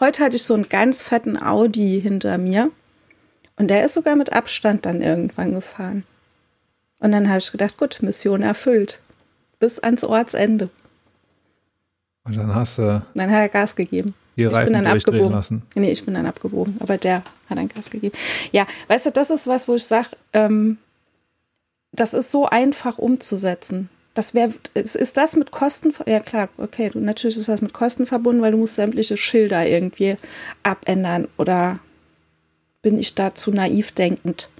Heute hatte ich so einen ganz fetten Audi hinter mir und der ist sogar mit Abstand dann irgendwann gefahren. Und dann habe ich gedacht, gut, Mission erfüllt. Bis ans Ortsende. Und dann hast du. Dann hat er Gas gegeben. Die ich bin dann abgebogen. Lassen. Nee, ich bin dann abgebogen, aber der hat dann Gas gegeben. Ja, weißt du, das ist was, wo ich sage, ähm, das ist so einfach umzusetzen. Das wäre, ist, das mit Kosten, ja klar, okay, natürlich ist das mit Kosten verbunden, weil du musst sämtliche Schilder irgendwie abändern oder bin ich da zu naiv denkend?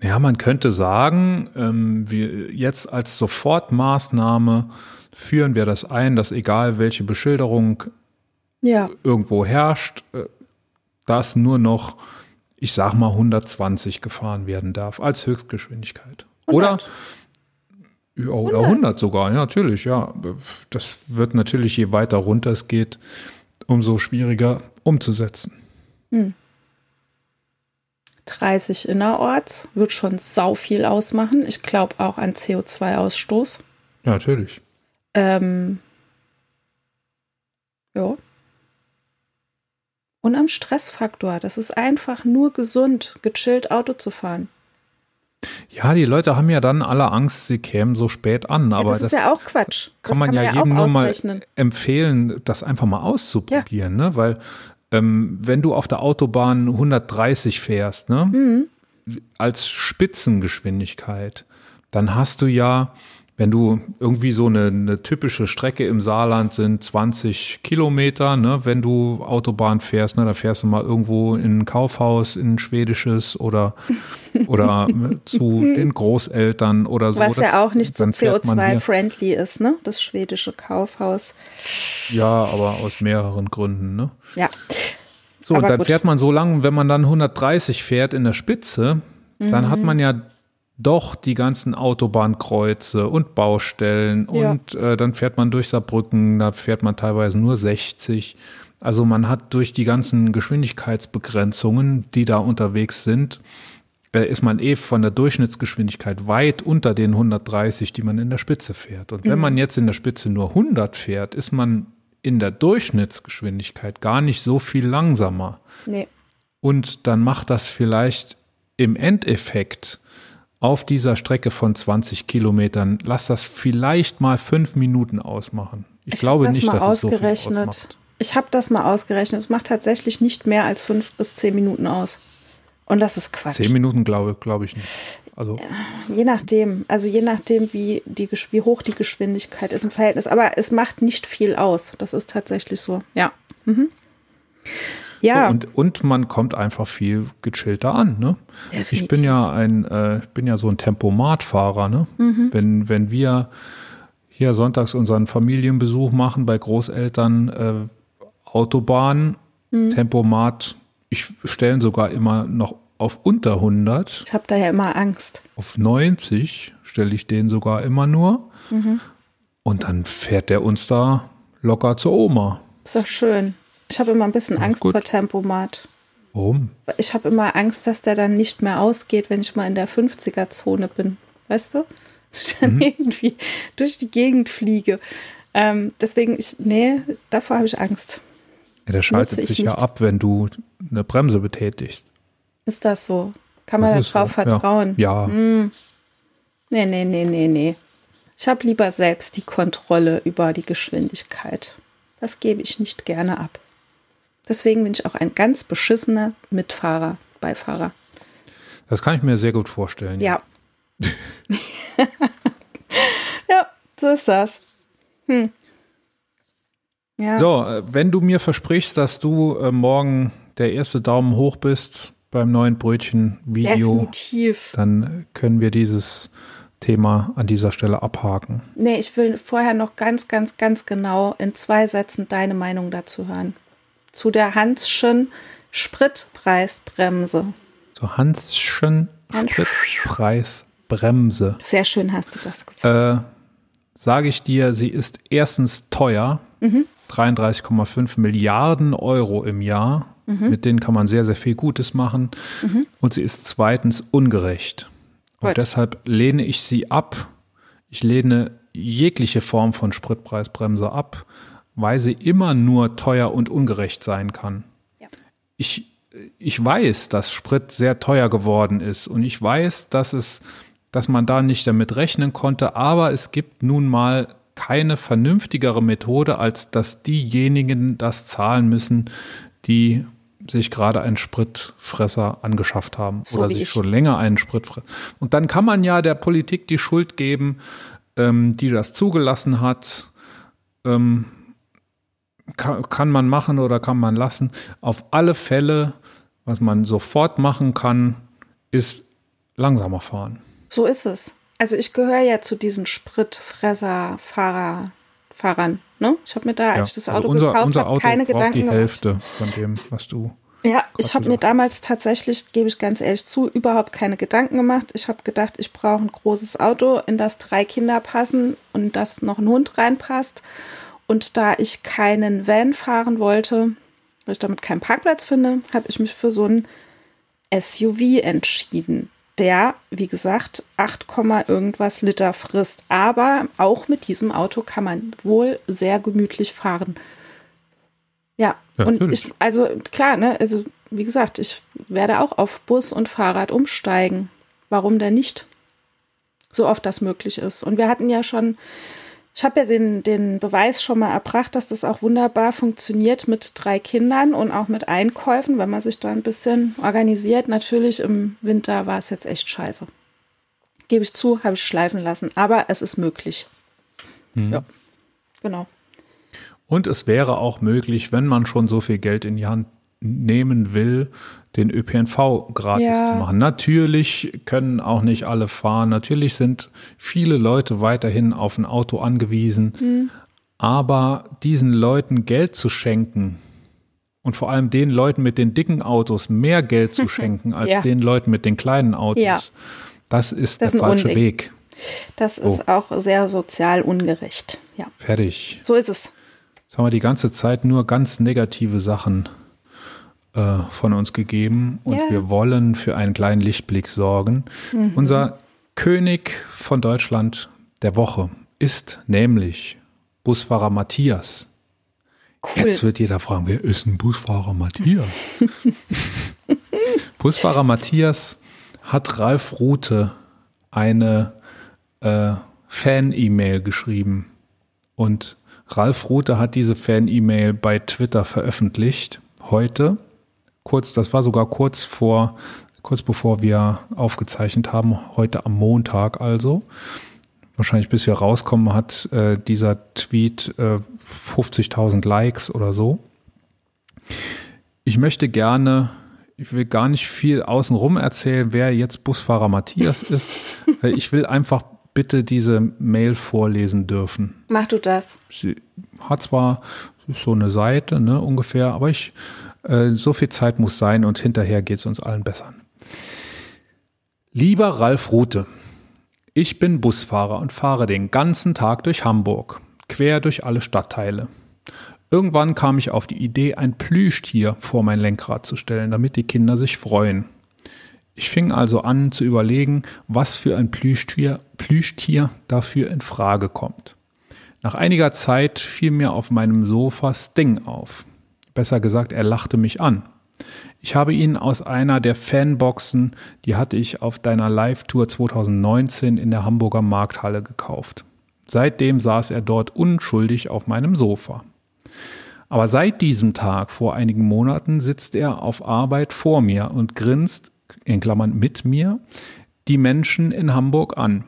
Ja, man könnte sagen, ähm, wir jetzt als Sofortmaßnahme führen wir das ein, dass egal welche Beschilderung ja. irgendwo herrscht, äh, dass nur noch, ich sag mal, 120 gefahren werden darf als Höchstgeschwindigkeit. 100. Oder ja, oder 100. 100 sogar, ja, natürlich, ja. Das wird natürlich, je weiter runter es geht, umso schwieriger umzusetzen. Hm. 30 innerorts wird schon sau viel ausmachen. Ich glaube auch an CO2-Ausstoß. Ja, natürlich. Ähm, ja. Und am Stressfaktor. Das ist einfach nur gesund, gechillt Auto zu fahren. Ja, die Leute haben ja dann alle Angst, sie kämen so spät an. Aber ja, das ist das ja auch Quatsch. Kann das man kann ja, ja jedem nur mal empfehlen, das einfach mal auszuprobieren, ja. ne? Weil ähm, wenn du auf der Autobahn 130 fährst, ne? Mhm. Als Spitzengeschwindigkeit, dann hast du ja wenn du irgendwie so eine, eine, typische Strecke im Saarland sind 20 Kilometer, ne, wenn du Autobahn fährst, ne, da fährst du mal irgendwo in ein Kaufhaus, in ein schwedisches oder, *laughs* oder zu den Großeltern oder so. Was das, ja auch nicht so CO2-friendly ist, ne, das schwedische Kaufhaus. Ja, aber aus mehreren Gründen, ne. Ja. So, aber und dann gut. fährt man so lang, wenn man dann 130 fährt in der Spitze, dann mhm. hat man ja doch die ganzen Autobahnkreuze und Baustellen ja. und äh, dann fährt man durch Saarbrücken, da fährt man teilweise nur 60. Also man hat durch die ganzen Geschwindigkeitsbegrenzungen, die da unterwegs sind, äh, ist man eh von der Durchschnittsgeschwindigkeit weit unter den 130, die man in der Spitze fährt. Und wenn mhm. man jetzt in der Spitze nur 100 fährt, ist man in der Durchschnittsgeschwindigkeit gar nicht so viel langsamer. Nee. Und dann macht das vielleicht im Endeffekt auf dieser Strecke von 20 Kilometern, lass das vielleicht mal fünf Minuten ausmachen. Ich, ich glaube das nicht, mal dass ausgerechnet. es so viel ausmacht. Ich habe das mal ausgerechnet. Es macht tatsächlich nicht mehr als fünf bis zehn Minuten aus. Und das ist Quatsch. Zehn Minuten glaube glaub ich nicht. Also je nachdem, also je nachdem, wie, die, wie hoch die Geschwindigkeit ist im Verhältnis. Aber es macht nicht viel aus. Das ist tatsächlich so. Ja. Mhm. Ja. Und, und man kommt einfach viel gechillter an. Ne? Ich bin ja ein, äh, bin ja so ein Tempomatfahrer. Ne? Mhm. Wenn, wenn wir hier sonntags unseren Familienbesuch machen bei Großeltern, äh, Autobahn, mhm. Tempomat, ich stelle sogar immer noch auf unter 100. Ich habe da ja immer Angst. Auf 90 stelle ich den sogar immer nur. Mhm. Und dann fährt der uns da locker zur Oma. Ist doch schön. Ich habe immer ein bisschen Angst Gut. vor Tempomat. Warum? Ich habe immer Angst, dass der dann nicht mehr ausgeht, wenn ich mal in der 50er-Zone bin. Weißt du? *laughs* Dass ich dann mhm. irgendwie durch die Gegend fliege. Ähm, deswegen, ich, nee, davor habe ich Angst. Ja, der schaltet sich nicht. ja ab, wenn du eine Bremse betätigst. Ist das so? Kann man darauf so. vertrauen? Ja. ja. Hm. Nee, nee, nee, nee, nee. Ich habe lieber selbst die Kontrolle über die Geschwindigkeit. Das gebe ich nicht gerne ab. Deswegen bin ich auch ein ganz beschissener Mitfahrer, Beifahrer. Das kann ich mir sehr gut vorstellen. Ja. *laughs* Ja, so ist das. Hm. Ja. So, äh, wenn du mir versprichst, dass du äh, morgen der erste Daumen hoch bist beim neuen Brötchen-Video, dann können wir dieses Thema an dieser Stelle abhaken. Nee, ich will vorher noch ganz, ganz, ganz genau in zwei Sätzen deine Meinung dazu hören zu der Hansschen Spritpreisbremse. So Hanschen Spritpreisbremse. Sehr schön hast du das gesagt. Äh, Sage ich dir, sie ist erstens teuer, Mhm. 33,5 Milliarden Euro im Jahr. Mhm. Mit denen kann man sehr, sehr viel Gutes machen. Und sie ist zweitens ungerecht. Und Gut. deshalb lehne ich sie ab. Ich lehne jegliche Form von Spritpreisbremse ab, weil sie immer nur teuer und ungerecht sein kann. Ja. Ich, ich weiß, dass Sprit sehr teuer geworden ist und ich weiß, dass es, dass man da nicht damit rechnen konnte, aber es gibt nun mal keine vernünftigere Methode, als dass diejenigen das zahlen müssen, die sich gerade einen Spritfresser angeschafft haben So oder sich ich. schon länger einen Spritfresser. Und dann kann man ja der Politik die Schuld geben, ähm, die das zugelassen hat. Ähm, kann, kann man machen oder kann man lassen. Auf alle Fälle, was man sofort machen kann, ist langsamer fahren. So ist es. Also ich gehöre ja zu diesen Spritfresser, Fahrer, Fahrern. Ne? Ich habe mir da, als ich das also Auto unser, gekauft habe, keine Gedanken die gemacht. Hälfte von dem, was du. Ja, ich habe mir damals tatsächlich, gebe ich ganz ehrlich zu, überhaupt keine Gedanken gemacht. Ich habe gedacht, ich brauche ein großes Auto, in das drei Kinder passen und das noch ein Hund reinpasst. Und da ich keinen Van fahren wollte, weil ich damit keinen Parkplatz finde, habe ich mich für so ein SUV entschieden, der, wie gesagt, 8, Komma irgendwas Liter frisst. Aber auch mit diesem Auto kann man wohl sehr gemütlich fahren. Ja, Ja, und natürlich. ich, also klar, ne, also wie gesagt, ich werde auch auf Bus und Fahrrad umsteigen. Warum denn nicht? So oft das möglich ist. Und wir hatten ja schon, ich habe ja den, den Beweis schon mal erbracht, dass das auch wunderbar funktioniert mit drei Kindern und auch mit Einkäufen, wenn man sich da ein bisschen organisiert. Natürlich im Winter war es jetzt echt scheiße. Gebe ich zu, habe ich schleifen lassen. Aber es ist möglich. Ja, genau. Und es wäre auch möglich, wenn man schon so viel Geld in die Hand nehmen will, den ÖPNV gratis Ja. zu machen. Natürlich können auch nicht alle fahren. Natürlich sind viele Leute weiterhin auf ein Auto angewiesen. Hm. Aber diesen Leuten Geld zu schenken und vor allem den Leuten mit den dicken Autos mehr Geld zu *laughs* schenken als Ja. den Leuten mit den kleinen Autos, Ja. das ist Das der ist falsche Unding. Weg. Das Oh. ist auch sehr sozial ungerecht. Ja, Fertig. so ist es. Jetzt haben wir die ganze Zeit nur ganz negative Sachen äh, von uns gegeben und Ja. wir wollen für einen kleinen Lichtblick sorgen. Unser König von Deutschland der Woche ist nämlich Busfahrer Matthias. Cool. Jetzt wird jeder fragen, wer ist ein Busfahrer Matthias? *laughs* Busfahrer Matthias hat Ralf Rute eine äh, Fan-E-Mail geschrieben. Und Ralf Rute hat diese Fan-E-Mail bei Twitter veröffentlicht. Heute. Kurz, das war sogar kurz vor, kurz bevor wir aufgezeichnet haben. Heute am Montag also. Wahrscheinlich bis wir rauskommen, hat äh, dieser Tweet äh, 50.000 Likes oder so. Ich möchte gerne, ich will gar nicht viel außenrum erzählen, wer jetzt Busfahrer Matthias ist. *laughs* Ich will einfach bitte diese Mail vorlesen dürfen. Mach du das. Sie hat zwar so eine Seite, ne, ungefähr, aber ich, so viel Zeit muss sein und hinterher geht es uns allen besser. Lieber Ralf Rute, ich bin Busfahrer und fahre den ganzen Tag durch Hamburg, quer durch alle Stadtteile. Irgendwann kam ich auf die Idee, ein Plüschtier vor mein Lenkrad zu stellen, damit die Kinder sich freuen. Ich fing also an zu überlegen, was für ein Plüschtier, Plüschtier dafür in Frage kommt. Nach einiger Zeit fiel mir auf meinem Sofa Sting auf. Besser gesagt, er lachte mich an. Ich habe ihn aus einer der Fanboxen, die hatte ich auf deiner Live-Tour 2019 in der Hamburger Markthalle gekauft. Seitdem saß er dort unschuldig auf meinem Sofa. Aber seit diesem Tag vor einigen Monaten sitzt er auf Arbeit vor mir und grinst, in Klammern mit mir, die Menschen in Hamburg an.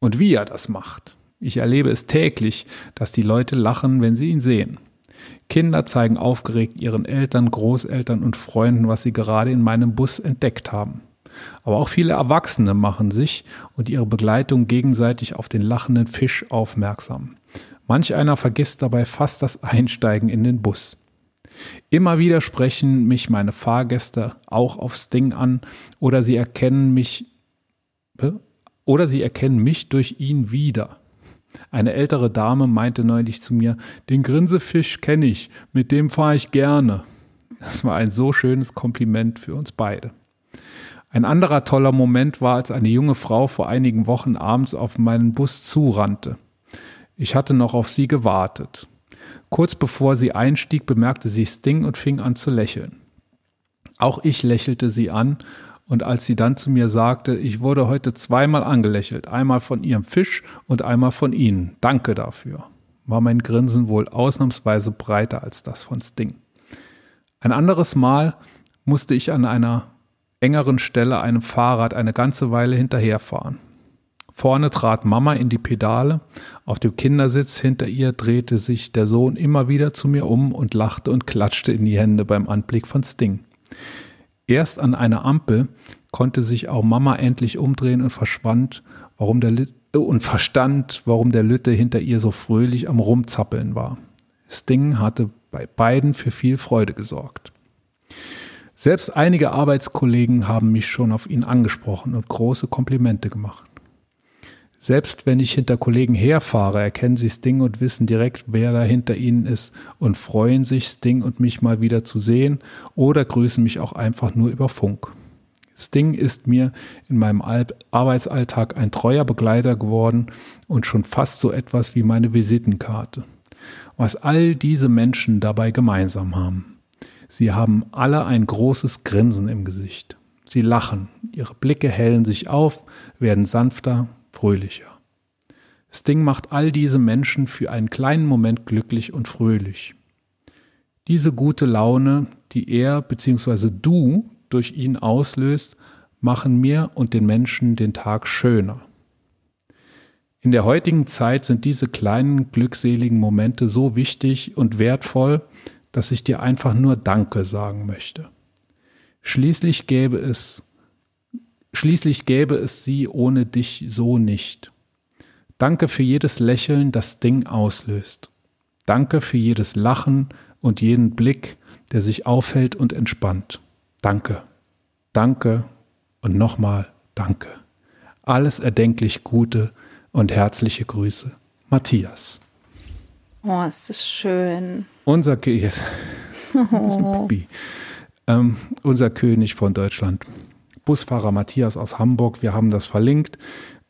Und wie er das macht. Ich erlebe es täglich, dass die Leute lachen, wenn sie ihn sehen. Kinder zeigen aufgeregt ihren Eltern, Großeltern und Freunden, was sie gerade in meinem Bus entdeckt haben. Aber auch viele Erwachsene machen sich und ihre Begleitung gegenseitig auf den lachenden Fisch aufmerksam. Manch einer vergisst dabei fast das Einsteigen in den Bus. Immer wieder sprechen mich meine Fahrgäste auch auf Sting an oder sie erkennen mich oder sie erkennen mich durch ihn wieder. Eine ältere Dame meinte neulich zu mir, den Grinsefisch kenne ich, mit dem fahre ich gerne. Das war ein so schönes Kompliment für uns beide. Ein anderer toller Moment war, als eine junge Frau vor einigen Wochen abends auf meinen Bus zurannte. Ich hatte noch auf sie gewartet. Kurz bevor sie einstieg, bemerkte sie Sting und fing an zu lächeln. Auch ich lächelte sie an, und als sie dann zu mir sagte, ich wurde heute zweimal angelächelt, einmal von ihrem Fisch und einmal von Ihnen, danke dafür, war mein Grinsen wohl ausnahmsweise breiter als das von Sting. Ein anderes Mal musste ich an einer engeren Stelle einem Fahrrad eine ganze Weile hinterherfahren. Vorne trat Mama in die Pedale, auf dem Kindersitz hinter ihr drehte sich der Sohn immer wieder zu mir um und lachte und klatschte in die Hände beim Anblick von Sting. Erst an einer Ampel konnte sich auch Mama endlich umdrehen und verschwand, warum der Lütte, äh, und verstand, warum der Lütte hinter ihr so fröhlich am Rumzappeln war. Sting hatte bei beiden für viel Freude gesorgt. Selbst einige Arbeitskollegen haben mich schon auf ihn angesprochen und große Komplimente gemacht. Selbst wenn ich hinter Kollegen herfahre, erkennen sie Sting und wissen direkt, wer da hinter ihnen ist und freuen sich, Sting und mich mal wieder zu sehen oder grüßen mich auch einfach nur über Funk. Sting ist mir in meinem Arbeitsalltag ein treuer Begleiter geworden und schon fast so etwas wie meine Visitenkarte. Was all diese Menschen dabei gemeinsam haben. Sie haben alle ein großes Grinsen im Gesicht. Sie lachen, ihre Blicke hellen sich auf, werden sanfter, fröhlicher. Sting macht all diese Menschen für einen kleinen Moment glücklich und fröhlich. Diese gute Laune, die er bzw. du durch ihn auslöst, machen mir und den Menschen den Tag schöner. In der heutigen Zeit sind diese kleinen glückseligen Momente so wichtig und wertvoll, dass ich dir einfach nur Danke sagen möchte. Schließlich gäbe es Schließlich gäbe es sie ohne dich so nicht. Danke für jedes Lächeln, das Ding auslöst. Danke für jedes Lachen und jeden Blick, der sich aufhält und entspannt. Danke. Danke und nochmal Danke. Alles erdenklich Gute und herzliche Grüße. Matthias. Oh, ist das schön. Unser, yes. *laughs* oh. ähm, unser König von Deutschland. Busfahrer Matthias aus Hamburg. Wir haben das verlinkt,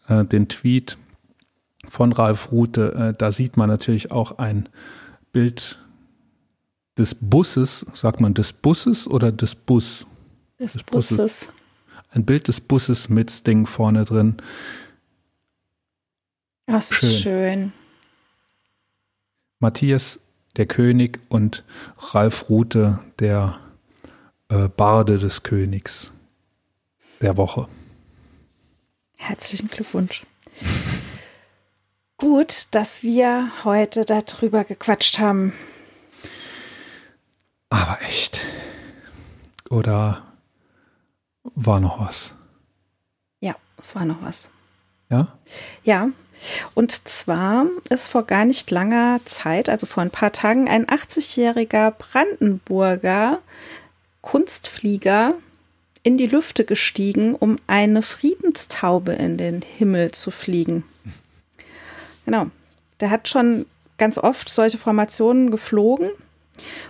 äh, den Tweet von Ralf Rute. Äh, da sieht man natürlich auch ein Bild des Busses. Sagt man des Busses oder des Bus? Des, des Busses. Busses. Ein Bild des Busses mit Sting vorne drin. Das ist schön. schön. Matthias, der König, und Ralf Rute, der äh, Barde des Königs der Woche. Herzlichen Glückwunsch. Gut, dass wir heute darüber gequatscht haben. Aber echt. Oder war noch was? Ja, es war noch was. Ja? Ja. Und zwar ist vor gar nicht langer Zeit, also vor ein paar Tagen, ein 80-jähriger Brandenburger Kunstflieger in die Lüfte gestiegen, um eine Friedenstaube in den Himmel zu fliegen. Genau. Der hat schon ganz oft solche Formationen geflogen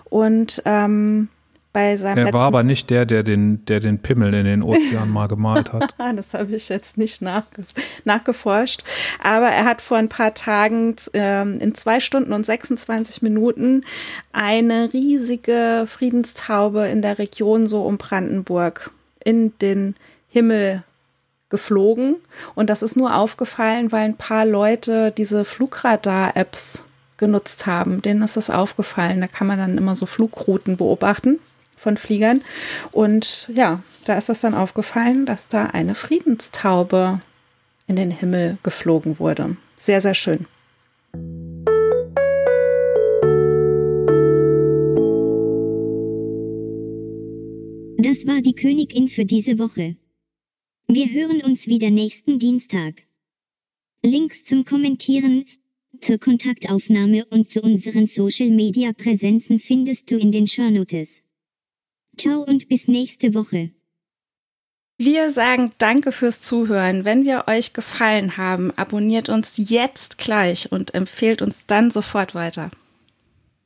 und ähm, bei seinem Er war aber nicht der, der den, der den Pimmel in den Ozean mal gemalt hat. *laughs* das habe ich jetzt nicht nachge nachgeforscht. Aber er hat vor ein paar Tagen ähm, in zwei Stunden und 26 Minuten eine riesige Friedenstaube in der Region so um Brandenburg in den Himmel geflogen. Und das ist nur aufgefallen, weil ein paar Leute diese Flugradar-Apps genutzt haben. Denen ist das aufgefallen. Da kann man dann immer so Flugrouten beobachten von Fliegern. Und ja, da ist das dann aufgefallen, dass da eine Friedenstaube in den Himmel geflogen wurde. Sehr, sehr schön. Das war die Königin für diese Woche. Wir hören uns wieder nächsten Dienstag. Links zum Kommentieren, zur Kontaktaufnahme und zu unseren Social-Media-Präsenzen findest du in den Shownotes. Ciao und bis nächste Woche. Wir sagen Danke fürs Zuhören. Wenn wir euch gefallen haben, abonniert uns jetzt gleich und empfehlt uns dann sofort weiter.